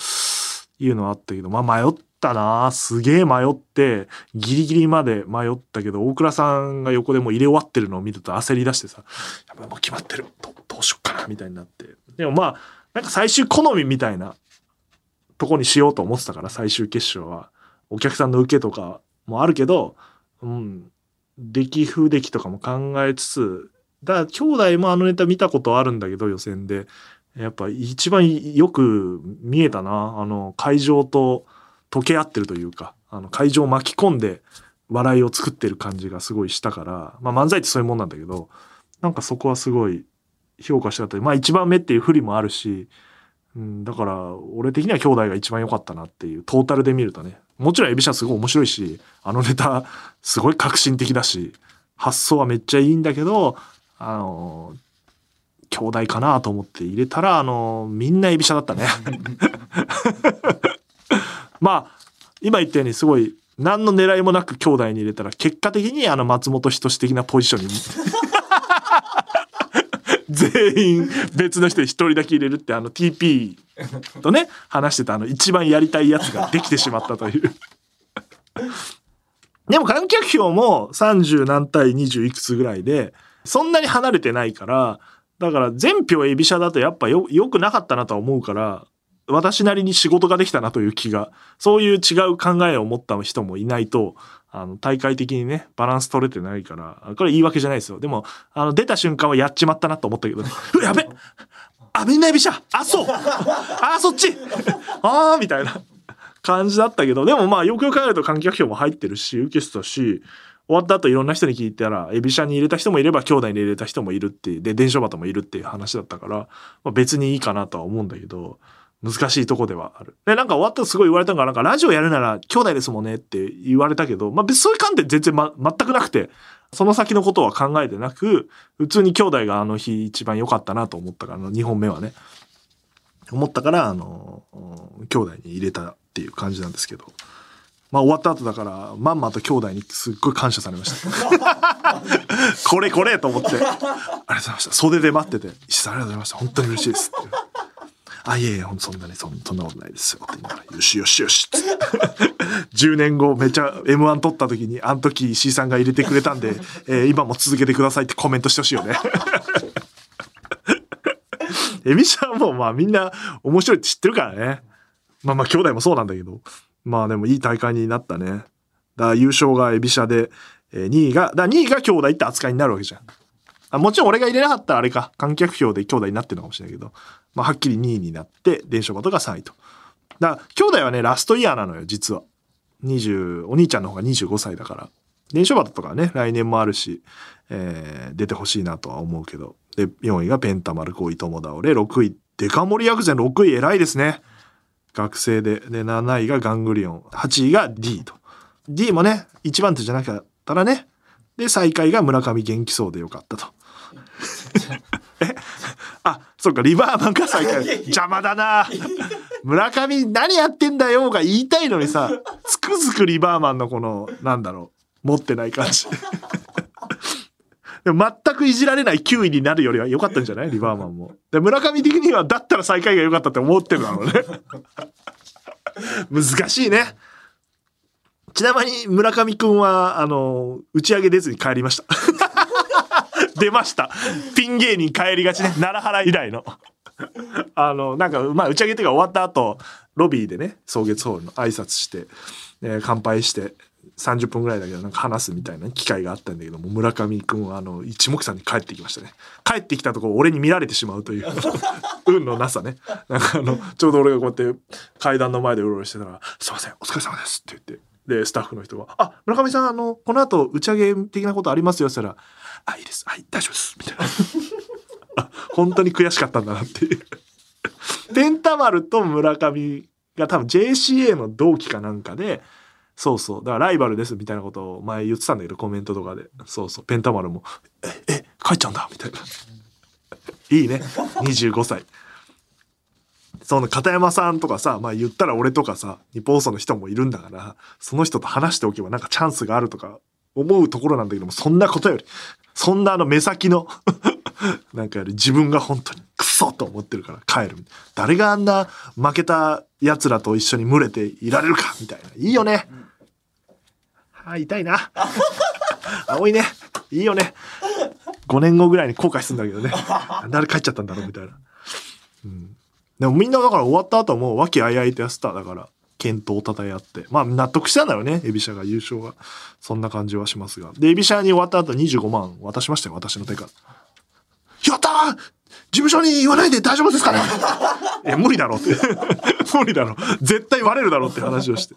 A: いうのはあったけど、まあ迷ったなすげえ迷って、ギリギリまで迷ったけど、大倉さんが横でもう入れ終わってるのを見ると焦り出してさ、やっぱもう決まってる。どどうしよっかな、みたいになって。でもまあ、なんか最終好みみたいなとこにしようと思ってたから最終決勝はお客さんの受けとかもあるけど、うん、出来不出来とかも考えつつだから兄弟もあのネタ見たことあるんだけど予選でやっぱ一番よく見えたな。あの会場と溶け合ってるというかあの会場を巻き込んで笑いを作ってる感じがすごいしたから、まあ、漫才ってそういうもんなんだけどなんかそこはすごい評価したかったまあ一番目っていう不利もあるしうん、だから俺的には兄弟が一番良かったなっていうトータルで見るとね。もちろんエビシャすごい面白いしあのネタすごい革新的だし発想はめっちゃいいんだけどあの兄弟かなと思って入れたらあのみんなエビシャだったね。[LAUGHS] まあ今言ったようにすごい何の狙いもなく兄弟に入れたら結果的にあの松本人志的なポジションに。[LAUGHS] 全員別の人に一人だけ入れるってあの TP とね話してたあの一番やりたいやつができてしまったという。でも観客票も30何対20いくつぐらいでそんなに離れてないからだから全票エビシャだとやっぱよよくなかったなとは思うから私なりに仕事ができたなという気がそういう違う考えを持った人もいないとあの、大会的にね、バランス取れてないから、これ言い訳じゃないですよ。でも、あの、出た瞬間はやっちまったなと思ったけど、[LAUGHS] ね、やべあ、みんなエビシャあ、そうあ、そっちあーみたいな感じだったけど、でもまあ、よくよく考えると観客票も入ってるし、受けてたし、終わった後いろんな人に聞いたら、エビシャに入れた人もいれば、兄弟に入れた人もいるっていう、で、伝承バトもいるっていう話だったから、まあ、別にいいかなとは思うんだけど、難しいとこではある。で、なんか終わったらすごい言われたのが、なんかラジオやるなら兄弟ですもんねって言われたけど、まあ別にそういう観点全然ま、全くなくて、その先のことは考えてなく、普通に兄弟があの日一番良かったなと思ったから、2本目はね。思ったから、あの、兄弟に入れたっていう感じなんですけど。まあ終わった後だから、まんまと兄弟にすっごい感謝されました。[LAUGHS] これこれと思って。ありがとうございました。袖で待ってて、石さんありがとうございました。本当に嬉しいですって。あ、いえいえ、そんなにそんそんなことないですよ。って言いながら、よしよしよし。10 [LAUGHS] 年後めちゃ M1 取った時に、あの時石井さんが入れてくれたんで、えー、今も続けてくださいってコメントしてほしいよね。[LAUGHS] エビシャはもうまあみんな面白いって知ってるからね。まあまあ兄弟もそうなんだけど。まあでもいい大会になったね。だ優勝がエビシャで、えー、2位が、だ2位が兄弟って扱いになるわけじゃん。あもちろん俺が入れなかったらあれか、観客票で兄弟になってるのかもしれないけど、まあはっきり2位になって、伝承バトが3位と。だ兄弟はね、ラストイヤーなのよ、実は。20、お兄ちゃんの方が25歳だから。伝承バトとかね、来年もあるし、えー、出てほしいなとは思うけど。で、4位がペンタマル、5位友倒れ、6位、デカ盛り薬膳6位偉いですね。学生で。で、7位がガングリオン、8位が D と。D もね、1番手じゃなかったらね。で、最下位が村上元気そうでよかったと。[LAUGHS] え？あ、そっか、リバーマンが最下位。邪魔だな。村上何やってんだよが言いたいのにさ、つくづくリバーマンのこの、なんだろう、持ってない感じ。でも全くいじられない9位になるよりは良かったんじゃない？[LAUGHS] リバーマンも。で、村上的にはだったら最下位が良かったって思ってるだろうね。[LAUGHS] 難しいね。ちなみに村上くんは、あの、打ち上げ出ずに帰りました。[LAUGHS] 出ました。ピン芸人帰りがちね。奈良原以来の。あの、なんか、まあ、打ち上げっていうか終わった後、ロビーでね、草月ホールの挨拶して、えー、乾杯して、30分ぐらいだけどなんか話すみたいな機会があったんだけども村上君はあの一目散に帰ってきましたね。帰ってきたところ俺に見られてしまうという [LAUGHS] 運のなさね。なんかあのちょうど俺がこうやって階段の前でうろうろしてたら「すいませんお疲れ様です」って言ってでスタッフの人が「あ村上さんあのこの後打ち上げ的なことありますよ」って言ったら「あいいです。はい大丈夫です」みたいな。[LAUGHS] 本当に悔しかったんだなっていう。ペンタマルと村上が多分 JCA の同期かなんかでそうそう。だからライバルですみたいなことを前言ってたんだけど、コメントとかで。そうそう。ペンタマルも、え、え、帰っちゃうんだみたいな。[LAUGHS] いいね。25歳。その片山さんとかさ、まあ言ったら俺とかさ、日本放送の人もいるんだから、その人と話しておけばなんかチャンスがあるとか思うところなんだけども、そんなことより、そんなあの目先の [LAUGHS] なんかより自分が本当にクソと思ってるから帰る。誰があんな負けた奴らと一緒に群れていられるかみたいな。いいよね。うんあ、痛いな。青いね。いいよね。5年後ぐらいに後悔するんだけどね。誰帰っちゃったんだろうみたいな。うん。でもみんなだから終わった後も和気あいあいとやってた。だから、健闘をたたえ合って。まあ納得したんだろうね。エビシャが優勝が。そんな感じはしますが。で、エビシャに終わった後25万渡しましたよ。私の手から。やったー事務所に言わないで大丈夫ですかね？[LAUGHS] え、無理だろって。[LAUGHS] 無理だろ。絶対割れるだろって話をして。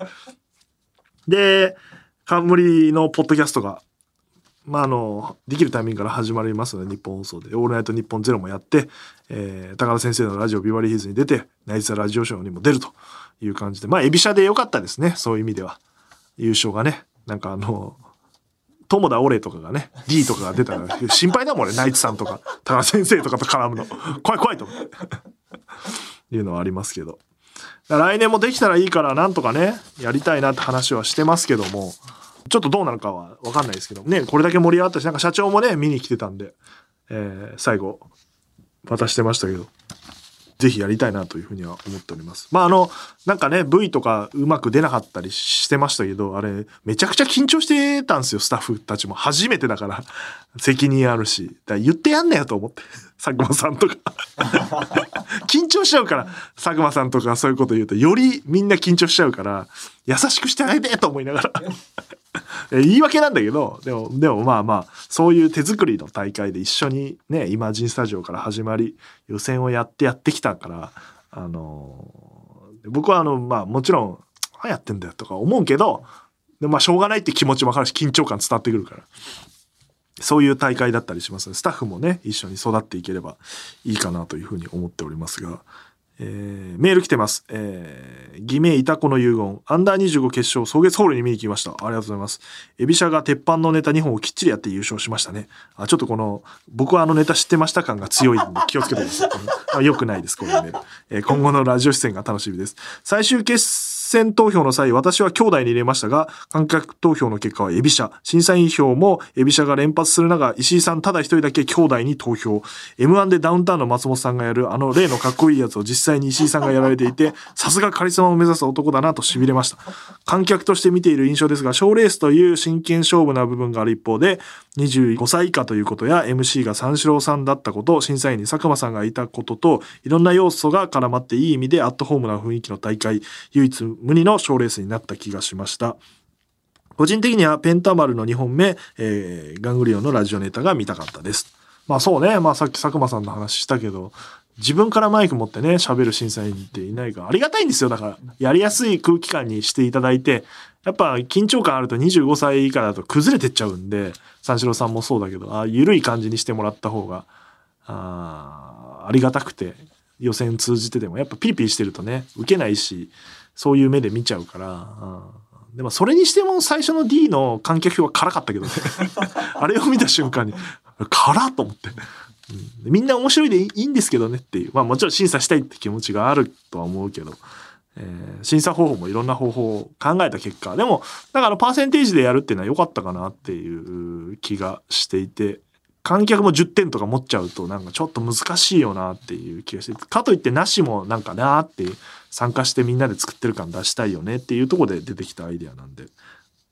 A: で、冠のポッドキャストが、まあ、あの、できるタイミングから始まりますので、日本放送で、オールナイト日本ゼロもやって、えー、高田先生のラジオビバリーヒルズに出て、ナイツラジオショーにも出るという感じで、まあ、エビシャでよかったですね、そういう意味では。優勝がね、なんかあの、友田オレとかがね、D とかが出たら心配だもんね、ナイツさんとか、高田先生とかと絡むの。怖い怖いと思って。[LAUGHS] いうのはありますけど。来年もできたらいいからなんとかねやりたいなって話はしてますけどもちょっとどうなるかは分かんないですけどねこれだけ盛り上がったしなんか社長もね見に来てたんで、えー、最後渡してましたけど。ぜひやりたいなというふうには思っております。まああのなんかね V とかうまく出なかったりしてましたけどあれめちゃくちゃ緊張してたんですよスタッフたちも。初めてだから [LAUGHS] 責任あるし。だ言ってやんなよと思って [LAUGHS] 佐久間さんとか。[LAUGHS] 緊張しちゃうから佐久間さんとかそういうこと言うとよりみんな緊張しちゃうから優しくしてあげてと思いながら。言い訳なんだけどでもでもまあまあそういう手作りの大会で一緒にねイマジンスタジオから始まり予選をやってやってきたからあの僕はあのまあもちろん「何やってんだよ」とか思うけどでまあしょうがないって気持ちも分かるし緊張感伝わってくるから。そういう大会だったりしますので、スタッフもね、一緒に育っていければいいかなというふうに思っておりますが、えー、メール来てます。えー、偽名いたこの遺言。アンダー25決勝、草月ホールに見に来ました。ありがとうございます。エビシャが鉄板のネタ2本をきっちりやって優勝しましたね。あ、ちょっとこの、僕はあのネタ知ってました感が強いんで [LAUGHS] 気をつけてください。あよくないです、このメール。えー、今後のラジオ出演が楽しみです。最終決選投票の際、私は兄弟に入れましたが、観客投票の結果はエビシャ。審査員票もエビシャが連発する中、石井さんただ一人だけ兄弟に投票。M1 でダウンタウンの松本さんがやるあの例のかっこいいやつを実際に石井さんがやられていて、さすがカリスマを目指す男だなと痺れました。観客として見ている印象ですが、賞レースという真剣勝負な部分がある一方で、25歳以下ということや MC が三四郎さんだったこと、審査員に佐久間さんがいたことと、いろんな要素が絡まっていい意味でアットホームな雰囲気の大会、唯一無二の賞レースになった気がしました。個人的にはペンタマルの2本目、えー、ガングリオンのラジオネタが見たかったです。まあそうね、まあさっき佐久間さんの話したけど、自分からマイク持ってね、喋る審査員っていないから、ありがたいんですよ。だから、やりやすい空気感にしていただいて、やっぱ緊張感あると25歳以下だと崩れてっちゃうんで、三四郎さんもそうだけど、ああ、緩い感じにしてもらった方が、ああ、ありがたくて、予選通じてでも、やっぱピリピリしてるとね、受けないし、そういう目で見ちゃうから、うん、でもそれにしても最初の D の観客票は辛かったけどね。[LAUGHS] あれを見た瞬間に、辛っと思って。うん、みんな面白いでいいんですけどねっていう。まあもちろん審査したいって気持ちがあるとは思うけど、えー、審査方法もいろんな方法を考えた結果、でも、だからパーセンテージでやるっていうのは良かったかなっていう気がしていて、観客も10点とか持っちゃうとなんかちょっと難しいよなっていう気がして、かといってなしもなんかなーっていう、参加してみんなで作ってる感出したいよねっていうところで出てきたアイデアなんで。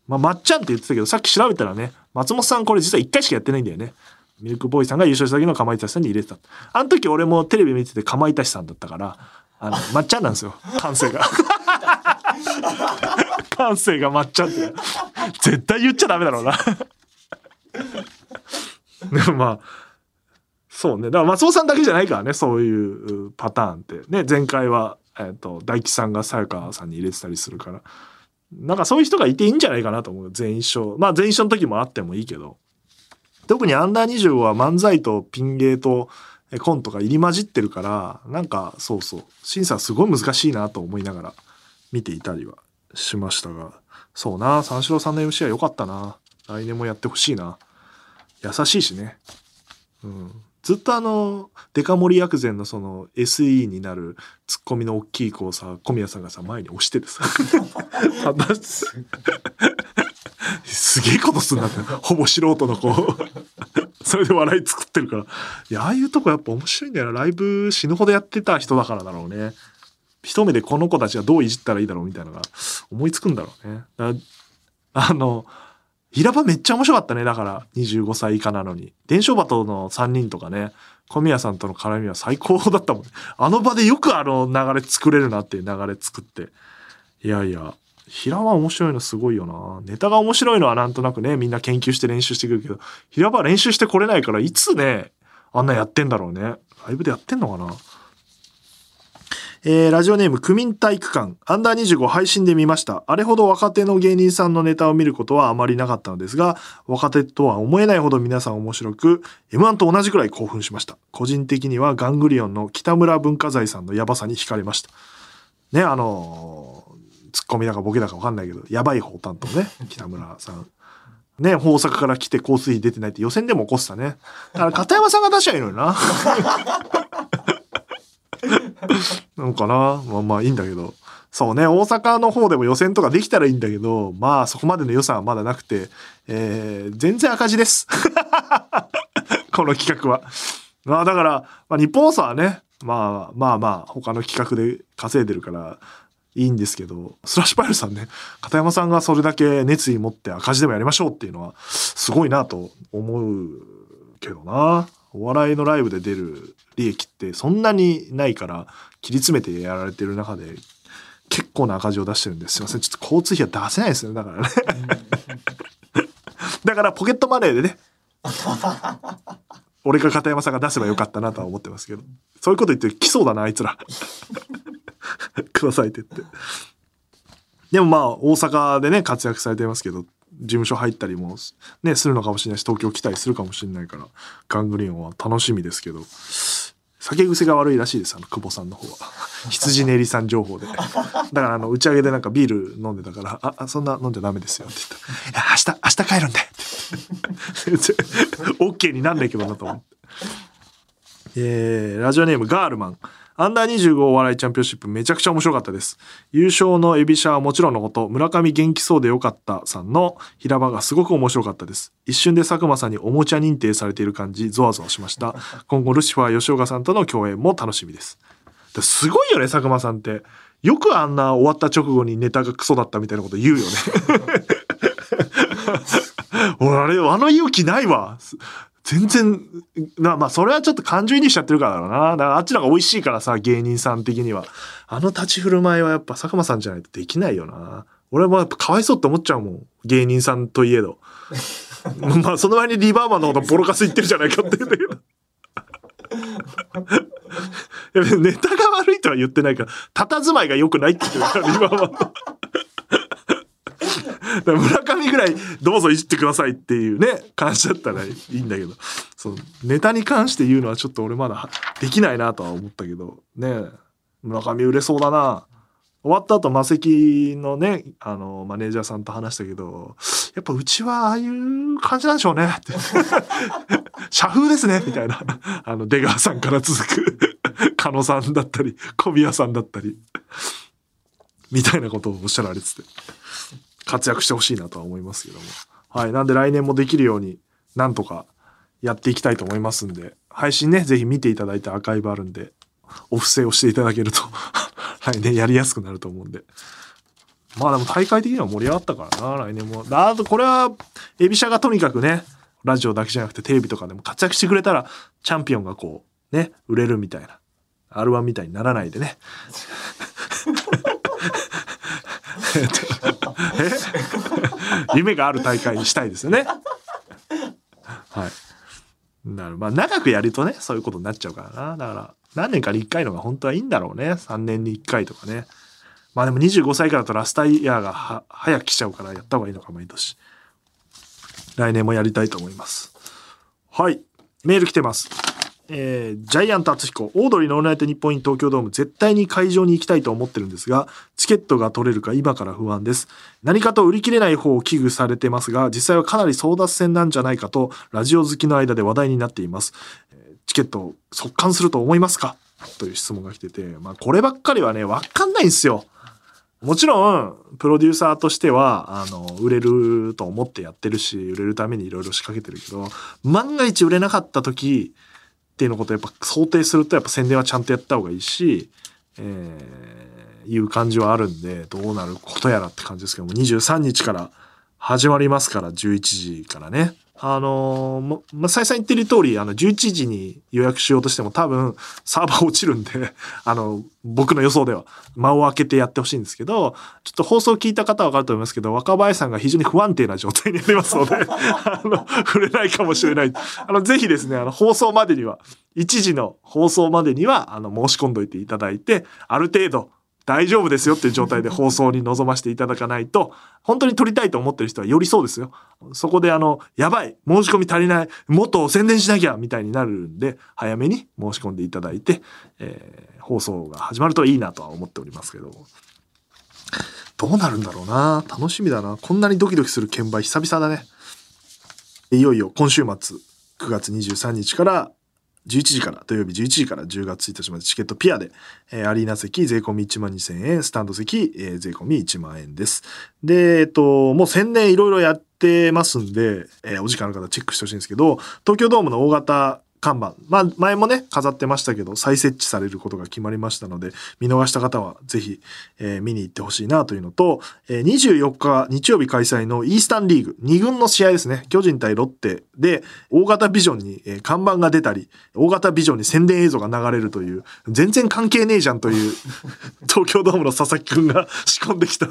A: まあ、まっちゃんって言ってたけど、さっき調べたらね、松本さんこれ実は1回しかやってないんだよね。ミルクボーイさんが優勝した時のかまいたちさんに入れてた。あの時俺もテレビ見ててかまいたちさんだったから、あの、[LAUGHS] まっちゃんなんですよ。感性が。感性がまっちゃんって。絶対言っちゃダメだろうな。で [LAUGHS] もまあ、そうね。だから松尾さんだけじゃないからね、そういうパターンって。ね、前回は、えっ、ー、と、大吉さんがさやかさんに入れてたりするから。なんかそういう人がいていいんじゃないかなと思う。全員賞。まあ全員賞の時もあってもいいけど。特にアンダー25は漫才とピン芸とコントが入り混じってるから、なんかそうそう、審査すごい難しいなと思いながら見ていたりはしましたが、そうな、三四郎さんの MC は良かったな。来年もやってほしいな。優しいしね。うん。ずっとあの、デカ盛り薬膳のその SE になるツッコミの大きい子をさ、小宮さんがさ、前に押しててさ、[LAUGHS] すげえことすんなって、ほぼ素人の子。[LAUGHS] それで笑い作ってるから。いや、ああいうとこやっぱ面白いんだよな。ライブ死ぬほどやってた人だからだろうね。一目でこの子たちがどういじったらいいだろうみたいなのが思いつくんだろうね。あの、平場めっちゃ面白かったね。だから、25歳以下なのに。伝承バトの3人とかね、小宮さんとの絡みは最高だったもん。あの場でよくあの流れ作れるなっていう流れ作って。いやいや、平場面白いのすごいよな。ネタが面白いのはなんとなくね、みんな研究して練習してくるけど、平場練習してこれないから、いつね、あんなやってんだろうね。ライブでやってんのかな？えー、ラジオネーム、区民体育館、アンダー25配信で見ました。あれほど若手の芸人さんのネタを見ることはあまりなかったのですが、若手とは思えないほど皆さん面白く、M1 と同じくらい興奮しました。個人的にはガングリオンの北村文化財さんのヤバさに惹かれました。ね、あのー、ツッコミだかボケだかわかんないけど、やばい方担当ね、北村さん。ね、大阪から来て交通費出てないって予選でも起こしたね。だから片山さんが出しゃいいのにな。[LAUGHS] なんかなまあまあいいんだけど。そうね、大阪の方でも予選とかできたらいいんだけど、まあそこまでの予算はまだなくて、えー、全然赤字です。[LAUGHS] この企画は。まあだから、まあ、日本放送はね、まあまあまあ他の企画で稼いでるからいいんですけど、スラッシュパイルさんね、片山さんがそれだけ熱意持って赤字でもやりましょうっていうのはすごいなと思うけどな。お笑いのライブで出る利益ってそんなにないから切り詰めてやられてる中で結構な赤字を出してるんです。すいません。ちょっと交通費は出せないですよね。だからね。だからポケットマネーでね。[LAUGHS] 俺が片山さんが出せばよかったなとは思ってますけど。そういうこと言って来そうだな、あいつら。[LAUGHS] くださいって言って。でもまあ、大阪でね、活躍されてますけど、事務所入ったりもね、するのかもしれないし、東京来たりするかもしれないから、ガングリオンは楽しみですけど、酒癖が悪いらしいです、あの、久保さんの方は。[LAUGHS] 羊練りさん情報で。だから、あの、打ち上げでなんかビール飲んでたから、あ、あそんな飲んじゃダメですよって言ったら、いや、明日、明日帰るんでって言って。[LAUGHS] オッケーになんないけどなと思って。えー、ラジオネームガールマン。アンダー25お笑いチャンピオンシップめちゃくちゃ面白かったです。優勝のエビシャはもちろんのこと、村上元気そうでよかったさんの平場がすごく面白かったです。一瞬で佐久間さんにおもちゃ認定されている感じ、ゾワゾワしました。今後ルシファー吉岡さんとの共演も楽しみです。すごいよね、佐久間さんって。よくあんな終わった直後にネタがクソだったみたいなこと言うよね。[LAUGHS] 俺あれ、あの勇気ないわ。全然、なまあ、それはちょっと感情移入しちゃってるからだろうな。だからあっちの方が美味しいからさ、芸人さん的には。あの立ち振る舞いはやっぱ佐久間さんじゃないとできないよな。俺もやっぱかわいそうって思っちゃうもん。芸人さんといえど。[LAUGHS] まあ、その前にリバーマンのことボロカス言ってるじゃないかって言うんだけど。[LAUGHS] ネタが悪いとは言ってないから、佇まいが良くないって言ってるから、リバーマンの。だ [LAUGHS] 村上ぐらいどうぞいじってくださいっていうね感じだったらいいんだけど。そうネタに関して言うのはちょっと俺まだできないなとは思ったけど。ね村上売れそうだな。終わった後マセキのねあのマネージャーさんと話したけどやっぱうちはああいう感じなんでしょうね。って。[LAUGHS] 社風ですねみたいな。あの出川さんから続く。狩野さんだったり小宮さんだったり。みたいなことをおっしゃられてて。活躍してほしいなとは思いますけども。はい。なんで来年もできるように、なんとかやっていきたいと思いますんで、配信ね、ぜひ見ていただいてアーカイブあるんで、お布施をしていただけると、来 [LAUGHS] 年やりやすくなると思うんで。まあでも大会的には盛り上がったからな、来年も。あとこれは、エビシャがとにかくね、ラジオだけじゃなくてテレビとかでも活躍してくれたら、チャンピオンがこう、ね、売れるみたいな。R1 みたいにならないでね。え [LAUGHS] 夢がある大会にしたいですよね。[LAUGHS] はい。なるまあ長くやるとね、そういうことになっちゃうからな。だから、何年かに1回のが本当はいいんだろうね。3年に1回とかね。まあでも25歳からだとラスタイヤーがは早く来ちゃうからやった方がいいのか毎年。来年もやりたいと思います。はい。メール来てます。えージャイアント厚彦、オードリーのオールナイトニッポンイン東京ドーム、絶対に会場に行きたいと思ってるんですが、チケットが取れるか今から不安です。何かと売り切れない方を危惧されてますが、実際はかなり争奪戦なんじゃないかと、ラジオ好きの間で話題になっています。えチケットを速乾すると思いますか？という質問が来てて、まあこればっかりはね、わかんないんですよ。もちろん、プロデューサーとしては、あの、売れると思ってやってるし、売れるためにいろいろ仕掛けてるけど、万が一売れなかった時っていうのことをやっぱ想定すると、やっぱ宣伝はちゃんとやった方がいいし、えー、いう感じはあるんで、どうなることやらって感じですけども、23日から始まりますから、11時からね。あのーもま、再三言ってる通り、あの、11時に予約しようとしても多分、サーバー落ちるんで、[LAUGHS] あの、僕の予想では、間を空けてやってほしいんですけど、ちょっと放送聞いた方はわかると思いますけど、若林さんが非常に不安定な状態にありますので、[LAUGHS] あの、触れないかもしれない。あの、ぜひですね、あの、放送までには、1時の放送までには、あの、申し込んどいていただいて、ある程度、大丈夫ですよっていう状態で放送に臨ませていただかないと、本当に撮りたいと思ってる人はよりそうですよ。そこであの、やばい申し込み足りないもっと宣伝しなきゃみたいになるんで、早めに申し込んでいただいて、えー放送が始まるといいなとは思っておりますけど。どうなるんだろうな楽しみだな。こんなにドキドキする券売久々だね。いよいよ今週末、9月23日から11時から、土曜日11時から10月1日までチケットピアで、えーアリーナ席税込み1万2000円、スタンド席、えー税込み1万円です。で、えっと、もう宣伝いろいろやってますんで、えーお時間の方チェックしてほしいんですけど、東京ドームの大型看板。まあ、前もね、飾ってましたけど、再設置されることが決まりましたので、見逃した方はぜひ、えー見に行ってほしいなというのと、えー24日日曜日開催のイースタンリーグ2軍の試合ですね。巨人対ロッテで、大型ビジョンに、えー看板が出たり、大型ビジョンに宣伝映像が流れるという、全然関係ねえじゃんという、[LAUGHS] 東京ドームの佐々木くんが [LAUGHS] 仕込んできた、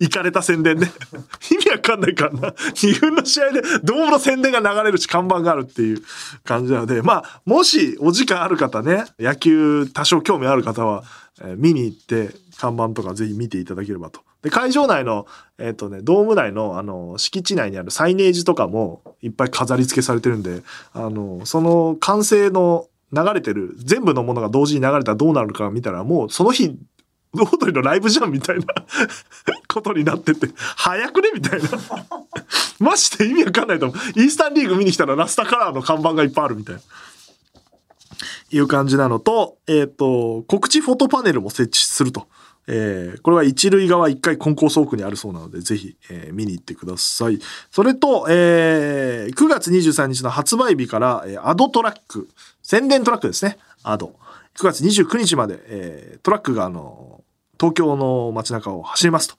A: いかれた宣伝ね。[LAUGHS] 意味わかんないからな。2軍の試合でドームの宣伝が流れるし、看板があるっていう感じなので、まあ、もしお時間ある方ね、野球多少興味ある方は、えー見に行って、看板とかぜひ見ていただければと。で、会場内の、えっ、とね、ドーム内の、あの、敷地内にあるサイネージとかもいっぱい飾り付けされてるんで、あの、その完成の流れてる、全部のものが同時に流れたらどうなるか見たら、もうその日、オードリーのライブじゃんみたいな [LAUGHS] ことになってて、早くねみたいな。マジで意味わかんないと思う。イースタンリーグ見に来たらラスタカラーの看板がいっぱいあるみたいな。いう感じなのと、えっ、と、告知フォトパネルも設置すると。えーこれは一塁側一回コンコース奥にあるそうなので、ぜひ、えー見に行ってください。それと、えー9月23日の発売日から、えーアドトラック、宣伝トラックですね。アド。9月29日まで、えートラックがあの、東京の街中を走りますと。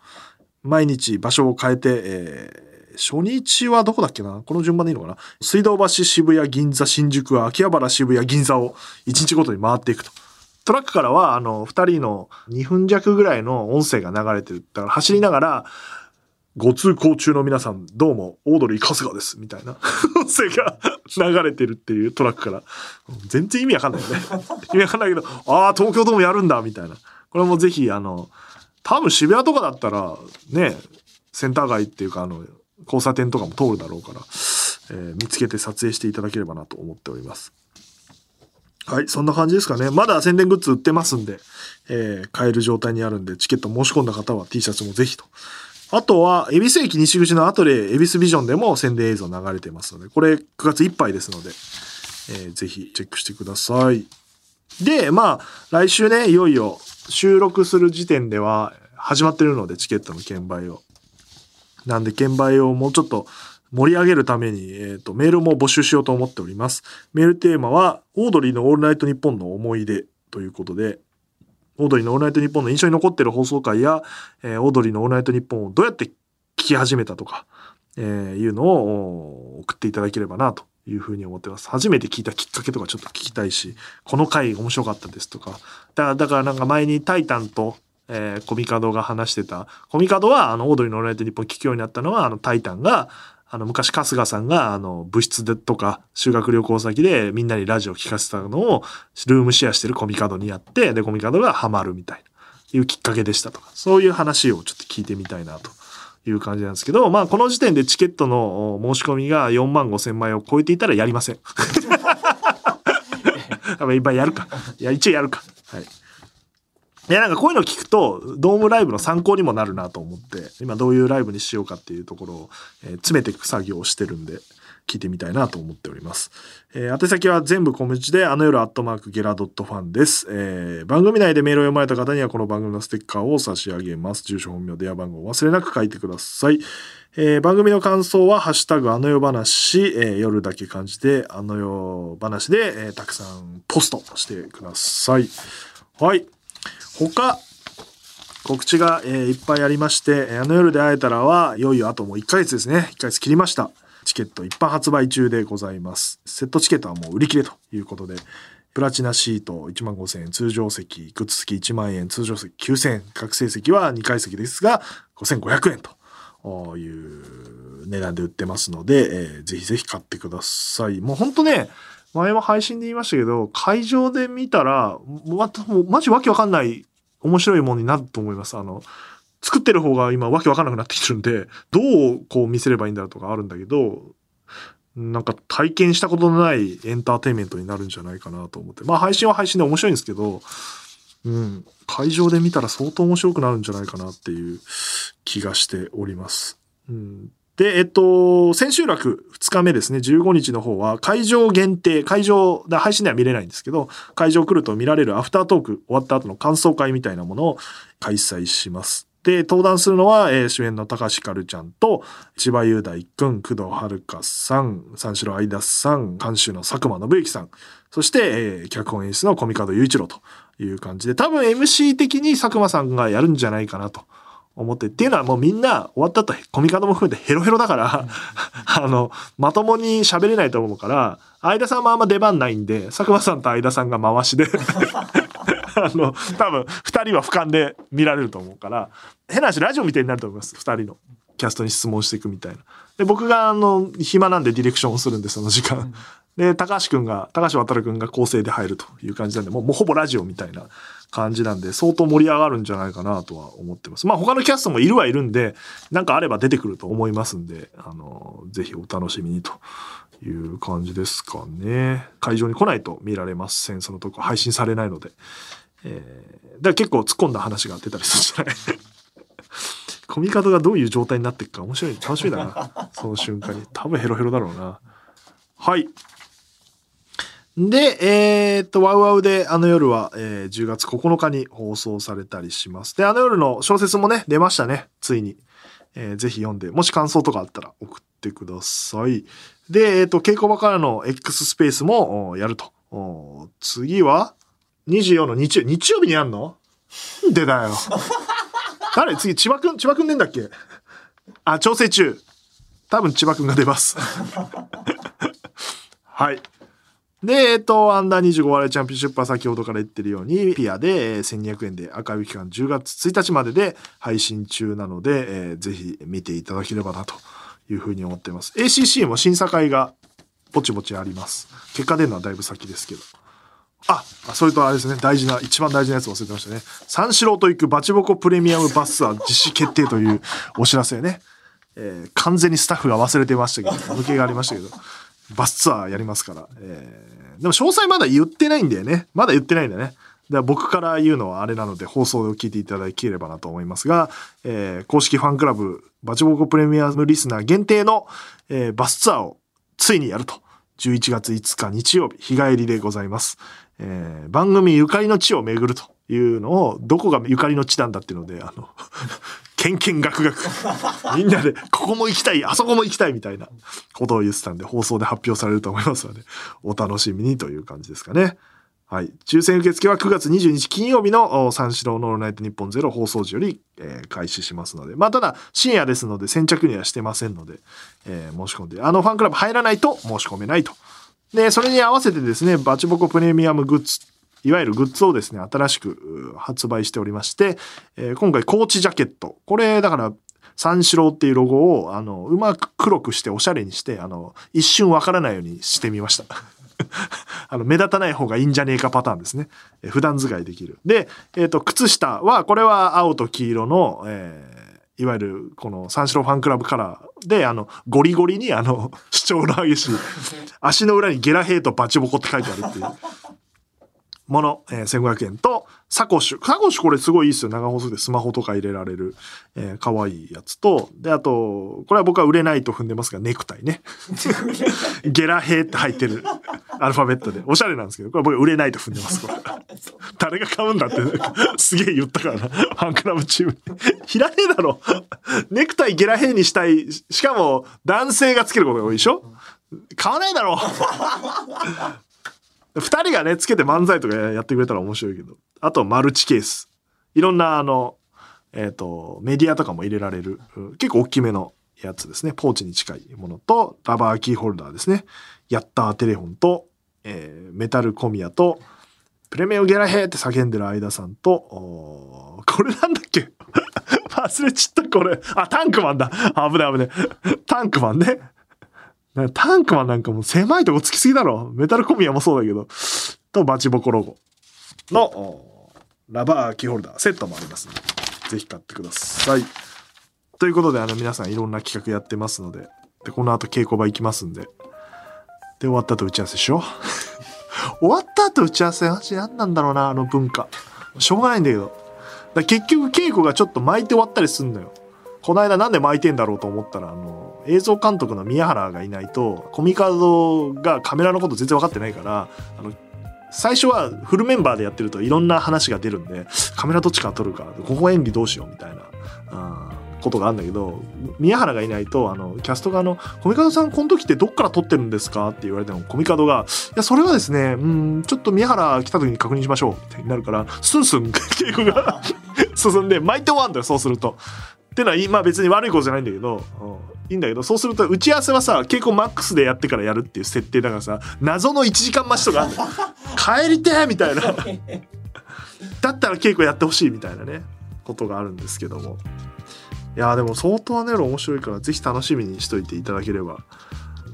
A: 毎日場所を変えて、えー初日はどこだっけな？この順番でいいのかな？水道橋、渋谷、銀座、新宿、秋葉原、渋谷、銀座を1日ごとに回っていくと。トラックからは、あの、二人の2分弱ぐらいの音声が流れてる。だから走りながら、ご通行中の皆さん、どうも、オードリー春日です。みたいな [LAUGHS] 音声が流れてるっていうトラックから。全然意味わかんないよね。[LAUGHS] 意味わかんないけど、ああ、東京ドームやるんだ、みたいな。これもぜひ、あの、多分渋谷とかだったら、ね、センター街っていうか、あの、交差点とかも通るだろうから、えー見つけて撮影していただければなと思っております。はい、そんな感じですかね。まだ宣伝グッズ売ってますんで、えー買える状態にあるんで、チケット申し込んだ方は T シャツもぜひと。あとは、恵比寿駅西口のアトレ恵比寿ビジョンでも宣伝映像流れてますので、これ9月いっぱいですので、えーぜひチェックしてください。で、まあ、来週ね、いよいよ収録する時点では始まってるので、チケットの券売を。なんで、券売をもうちょっと盛り上げるために、えっ、と、メールも募集しようと思っております。メールテーマは、オードリーのオールナイトニッポンの思い出ということで、オードリーのオールナイトニッポンの印象に残ってる放送回や、えーオードリーのオールナイトニッポンをどうやって聞き始めたとか、えーいうのを送っていただければなというふうに思ってます。初めて聞いたきっかけとかちょっと聞きたいし、この回面白かったですとか。だから、だからなんか前にタイタンと、えーコミカドが話してた、コミカドはあの、オードリーのオールナイトニッポン聞くようになったのは、あの、タイタンが、あの、昔春日さんが、あの、部室でとか、修学旅行先でみんなにラジオ聞かせたのを、ルームシェアしてるコミカドにやって、で、コミカドがハマるみたいな、いうきっかけでしたとか、そういう話をちょっと聞いてみたいなと。いう感じなんですけど、まあ、この時点でチケットのお申し込みが4万5千枚を超えていたらやりません。[LAUGHS] [LAUGHS] 多分今やるか。いや、一応やるか。はい。で、なんかこういうの聞くと、ドームライブの参考にもなるなと思って、今どういうライブにしようかっていうところを、えー詰めていく作業をしてるんで、聞いてみたいなと思っております。えー宛先は全部小口で、あの夜アットマークゲラドットファンです。えー番組内でメールを読まれた方にはこの番組のステッカーを差し上げます。住所、本名、電話番号を忘れなく書いてください。えー番組の感想は、ハッシュタグあの夜話、えー夜だけ感じて、あの夜話で、えーたくさんポストしてください。はい。他、告知が、えーいっぱいありまして、あの夜で会えたらは、いよいよあともう1ヶ月ですね。1ヶ月切りました。チケット一般発売中でございます。セットチケットはもう売り切れということで、プラチナシート1万5000円、通常席、グッズ付き1万円、通常席9000円、覚醒席は2階席ですが、5500円という値段で売ってますので、えーぜひぜひ買ってください。もうほんとね、前も配信で言いましたけど、会場で見たら、またもうマジわけわかんない面白いものになると思います。あの、作ってる方が今わけわかんなくなってきてるんで、どうこう見せればいいんだろうとかあるんだけど、なんか体験したことのないエンターテインメントになるんじゃないかなと思って。まあ配信は配信で面白いんですけど、うん、会場で見たら相当面白くなるんじゃないかなっていう気がしております。うん、で、えっと、千秋楽2日目ですね、15日の方は会場限定、会場、配信では見れないんですけど、会場来ると見られるアフタートーク終わった後の感想会みたいなものを開催します。で、登壇するのは、えー主演の高橋ひかるちゃんと、千葉雄大くん、工藤遥さん、三四郎相田さん、監修の佐久間信之さん、そして、えー脚本演出の小見門雄一郎という感じで、多分 MC 的に佐久間さんがやるんじゃないかなと思って、っていうのはもうみんな終わった後、コミカドも含めてヘロヘロだから、[LAUGHS] あの、まともに喋れないと思うから、相田さんもあんま出番ないんで、佐久間さんと相田さんが回しで、[LAUGHS] あの、多分、二人は俯瞰で見られると思うから、変な話、ラジオみたいになると思います。二人のキャストに質問していくみたいな。で、僕が、あの、暇なんでディレクションをするんで、その時間。で、高橋くんが、高橋渡くんが構成で入るという感じなんで、もうもうほぼラジオみたいな感じなんで、相当盛り上がるんじゃないかなとは思ってます。まあ他のキャストもいるはいるんで、なんかあれば出てくると思いますんで、あの、ぜひお楽しみにという感じですかね。会場に来ないと見られません。そのとこ配信されないので。えー、だから結構突っ込んだ話が出たりするじゃないコミカドがどういう状態になっていくか面白い、楽しみだな。その瞬間に。多分ヘロヘロだろうな。はい。で、えー、っと、ワウワウであの夜は、えー、10月9日に放送されたりします。で、あの夜の小説もね、出ましたね、ついに。えー、ぜひ読んで、もし感想とかあったら送ってください。で、えー、っと、稽古場からの X スペースもやると。次は、24の日曜、日曜日にやんの？でだよ。誰？次、千葉くん、千葉くんねんだっけ？あ、調整中。多分千葉くんが出ます。[LAUGHS] はい。で、えっと、アンダー25ワールドチャンピオンシップは先ほどから言ってるように、ピアで1200円で赤い期間10月1日までで配信中なので、えー、ぜひ見ていただければなというふうに思っています。ACC も審査会がぼちぼちあります。結果出るのはだいぶ先ですけど。あ、それとあれですね、大事な、一番大事なやつ忘れてましたね。三四郎と行くバチボコプレミアムバスツアー実施決定というお知らせね。えー、完全にスタッフが忘れてましたけど、抜けがありましたけど。バスツアーやりますから。えー、でも詳細まだ言ってないんだよね。まだ言ってないんだよね。で僕から言うのはあれなので放送を聞いていただければなと思いますが、えー、公式ファンクラブバチボコプレミアムリスナー限定の、えー、バスツアーをついにやると。11月5日日曜日、日帰りでございます。えー、番組ゆかりの地を巡るというのを、どこがゆかりの地なんだっていうので、あの、けんけんがくがく。[LAUGHS] みんなで、ここも行きたい、あそこも行きたいみたいなことを言ってたんで、放送で発表されると思いますので、お楽しみにという感じですかね。はい。抽選受付は9月22日金曜日の三四郎のオールナイトニッポンゼロ放送時より、えー、開始しますので。まあ、ただ、深夜ですので先着にはしてませんので、えー、申し込んで、あのファンクラブ入らないと申し込めないと。で、それに合わせてですね、バチボコプレミアムグッズいわゆるグッズをですね、新しく発売しておりまして、えー、今回コーチジャケット。これ、だから、三四郎っていうロゴを、あの、うまく黒くしておしゃれにして、あの、一瞬わからないようにしてみました。[LAUGHS] あの、目立たない方がいいんじゃねえかパターンですね。えー、普段使いできる。で、えっ、ー、と、靴下は、これは青と黄色の、えー、いわゆる、この三四郎ファンクラブカラーで、あの、ゴリゴリに、あの、主張の激しい、足の裏にゲラヘイとバチボコって書いてあるっていう。もの、えー、1500円と、サコッシュ。サコッシュこれすごいいいですよ。長細でスマホとか入れられる、えー、可愛いやつと、で、あと、これは僕は売れないと踏んでますが、ネクタイね。[LAUGHS] ゲラヘーって入ってるアルファベットで。おしゃれなんですけど、これ僕は売れないと踏んでます。こ [LAUGHS] れ誰が買うんだって、すげえ言ったからな。ファンクラブチーム。ひらへだろ。ネクタイゲラヘーにしたい。しかも、男性がつけることが多いでしょ買わないだろ二人がね、つけて漫才とかやってくれたら面白いけど。あと、マルチケース。いろんな、あの、えっ、ー、と、メディアとかも入れられる、結構大きめのやつですね。ポーチに近いものと、ラバーキーホルダーですね。ヤッターテレフォンと、えー、メタルコミヤと、プレメオゲラヘーって叫んでる間さんと、これなんだっけ？[LAUGHS] 忘れちった、これ。あ、タンクマンだ。危ない危ない。タンクマンね。タンクマンなんかもう狭いとこつきすぎだろ。メタルコミヤもそうだけど。と、バチボコロゴのラバーキーホルダーセットもありますので、ぜひ買ってください。ということで、あの皆さんいろんな企画やってますので、で、この後稽古場行きますんで、で、終わった後打ち合わせしよう。[LAUGHS] 終わった後打ち合わせ、マジ何なんだろうな、あの文化。しょうがないんだけど。だ結局稽古がちょっと巻いて終わったりすんのよ。この間なんで巻いてんだろうと思ったら、あの、映像監督の宮原がいないと、コミカドがカメラのこと全然分かってないから、あの、最初はフルメンバーでやってるといろんな話が出るんで、カメラどっちから撮るか、ここ演技どうしようみたいな、あことがあるんだけど、宮原がいないと、あの、キャストがあの、コミカドさんこの時ってどっから撮ってるんですか？って言われても、コミカドが、いや、それはですね、うん、ちょっと宮原来た時に確認しましょう、みたいになるから、スンスン稽古が [LAUGHS] 進んで、巻いて終わるんだよ、そうすると。っていうのは、まあ別に悪いことじゃないんだけど、うん、いいんだけど、そうすると打ち合わせはさ、結構マックスでやってからやるっていう設定だからさ、謎の1時間待ちとか。[LAUGHS] 帰りてーみたいな。[LAUGHS] だったら稽古やってほしいみたいなね、ことがあるんですけども。いやでも相当ネロ面白いから、ぜひ楽しみにしといていただければ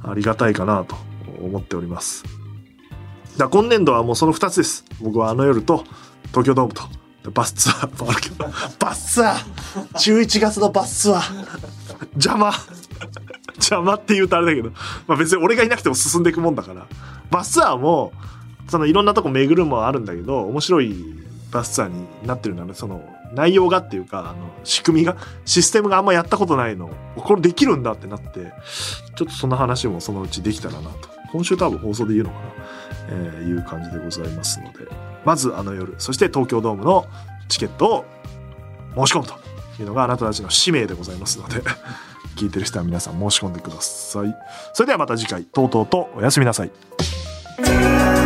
A: ありがたいかなと思っております。だ今年度はもうその2つです。僕はあの夜と東京ドームとバスツアーもあるけど、[LAUGHS] バスツアー !11 月のバスツアー。邪魔。邪魔って言うとあれだけど、まあ別に俺がいなくても進んでいくもんだから、バスツアーも、そのいろんなとこ巡るもあるんだけど、面白いバスツアーになってるのはね、その内容がっていうか、あの、仕組みが、システムがあんまやったことないの、これできるんだってなって、ちょっとその話もそのうちできたらなと。今週多分放送で言うのかな。えーいう感じでございますのでまずあの夜そして東京ドームのチケットを申し込むというのがあなたたちの使命でございますので [LAUGHS] 聞いてる人は皆さん申し込んでください。それではまた次回とうとうとおやすみなさい。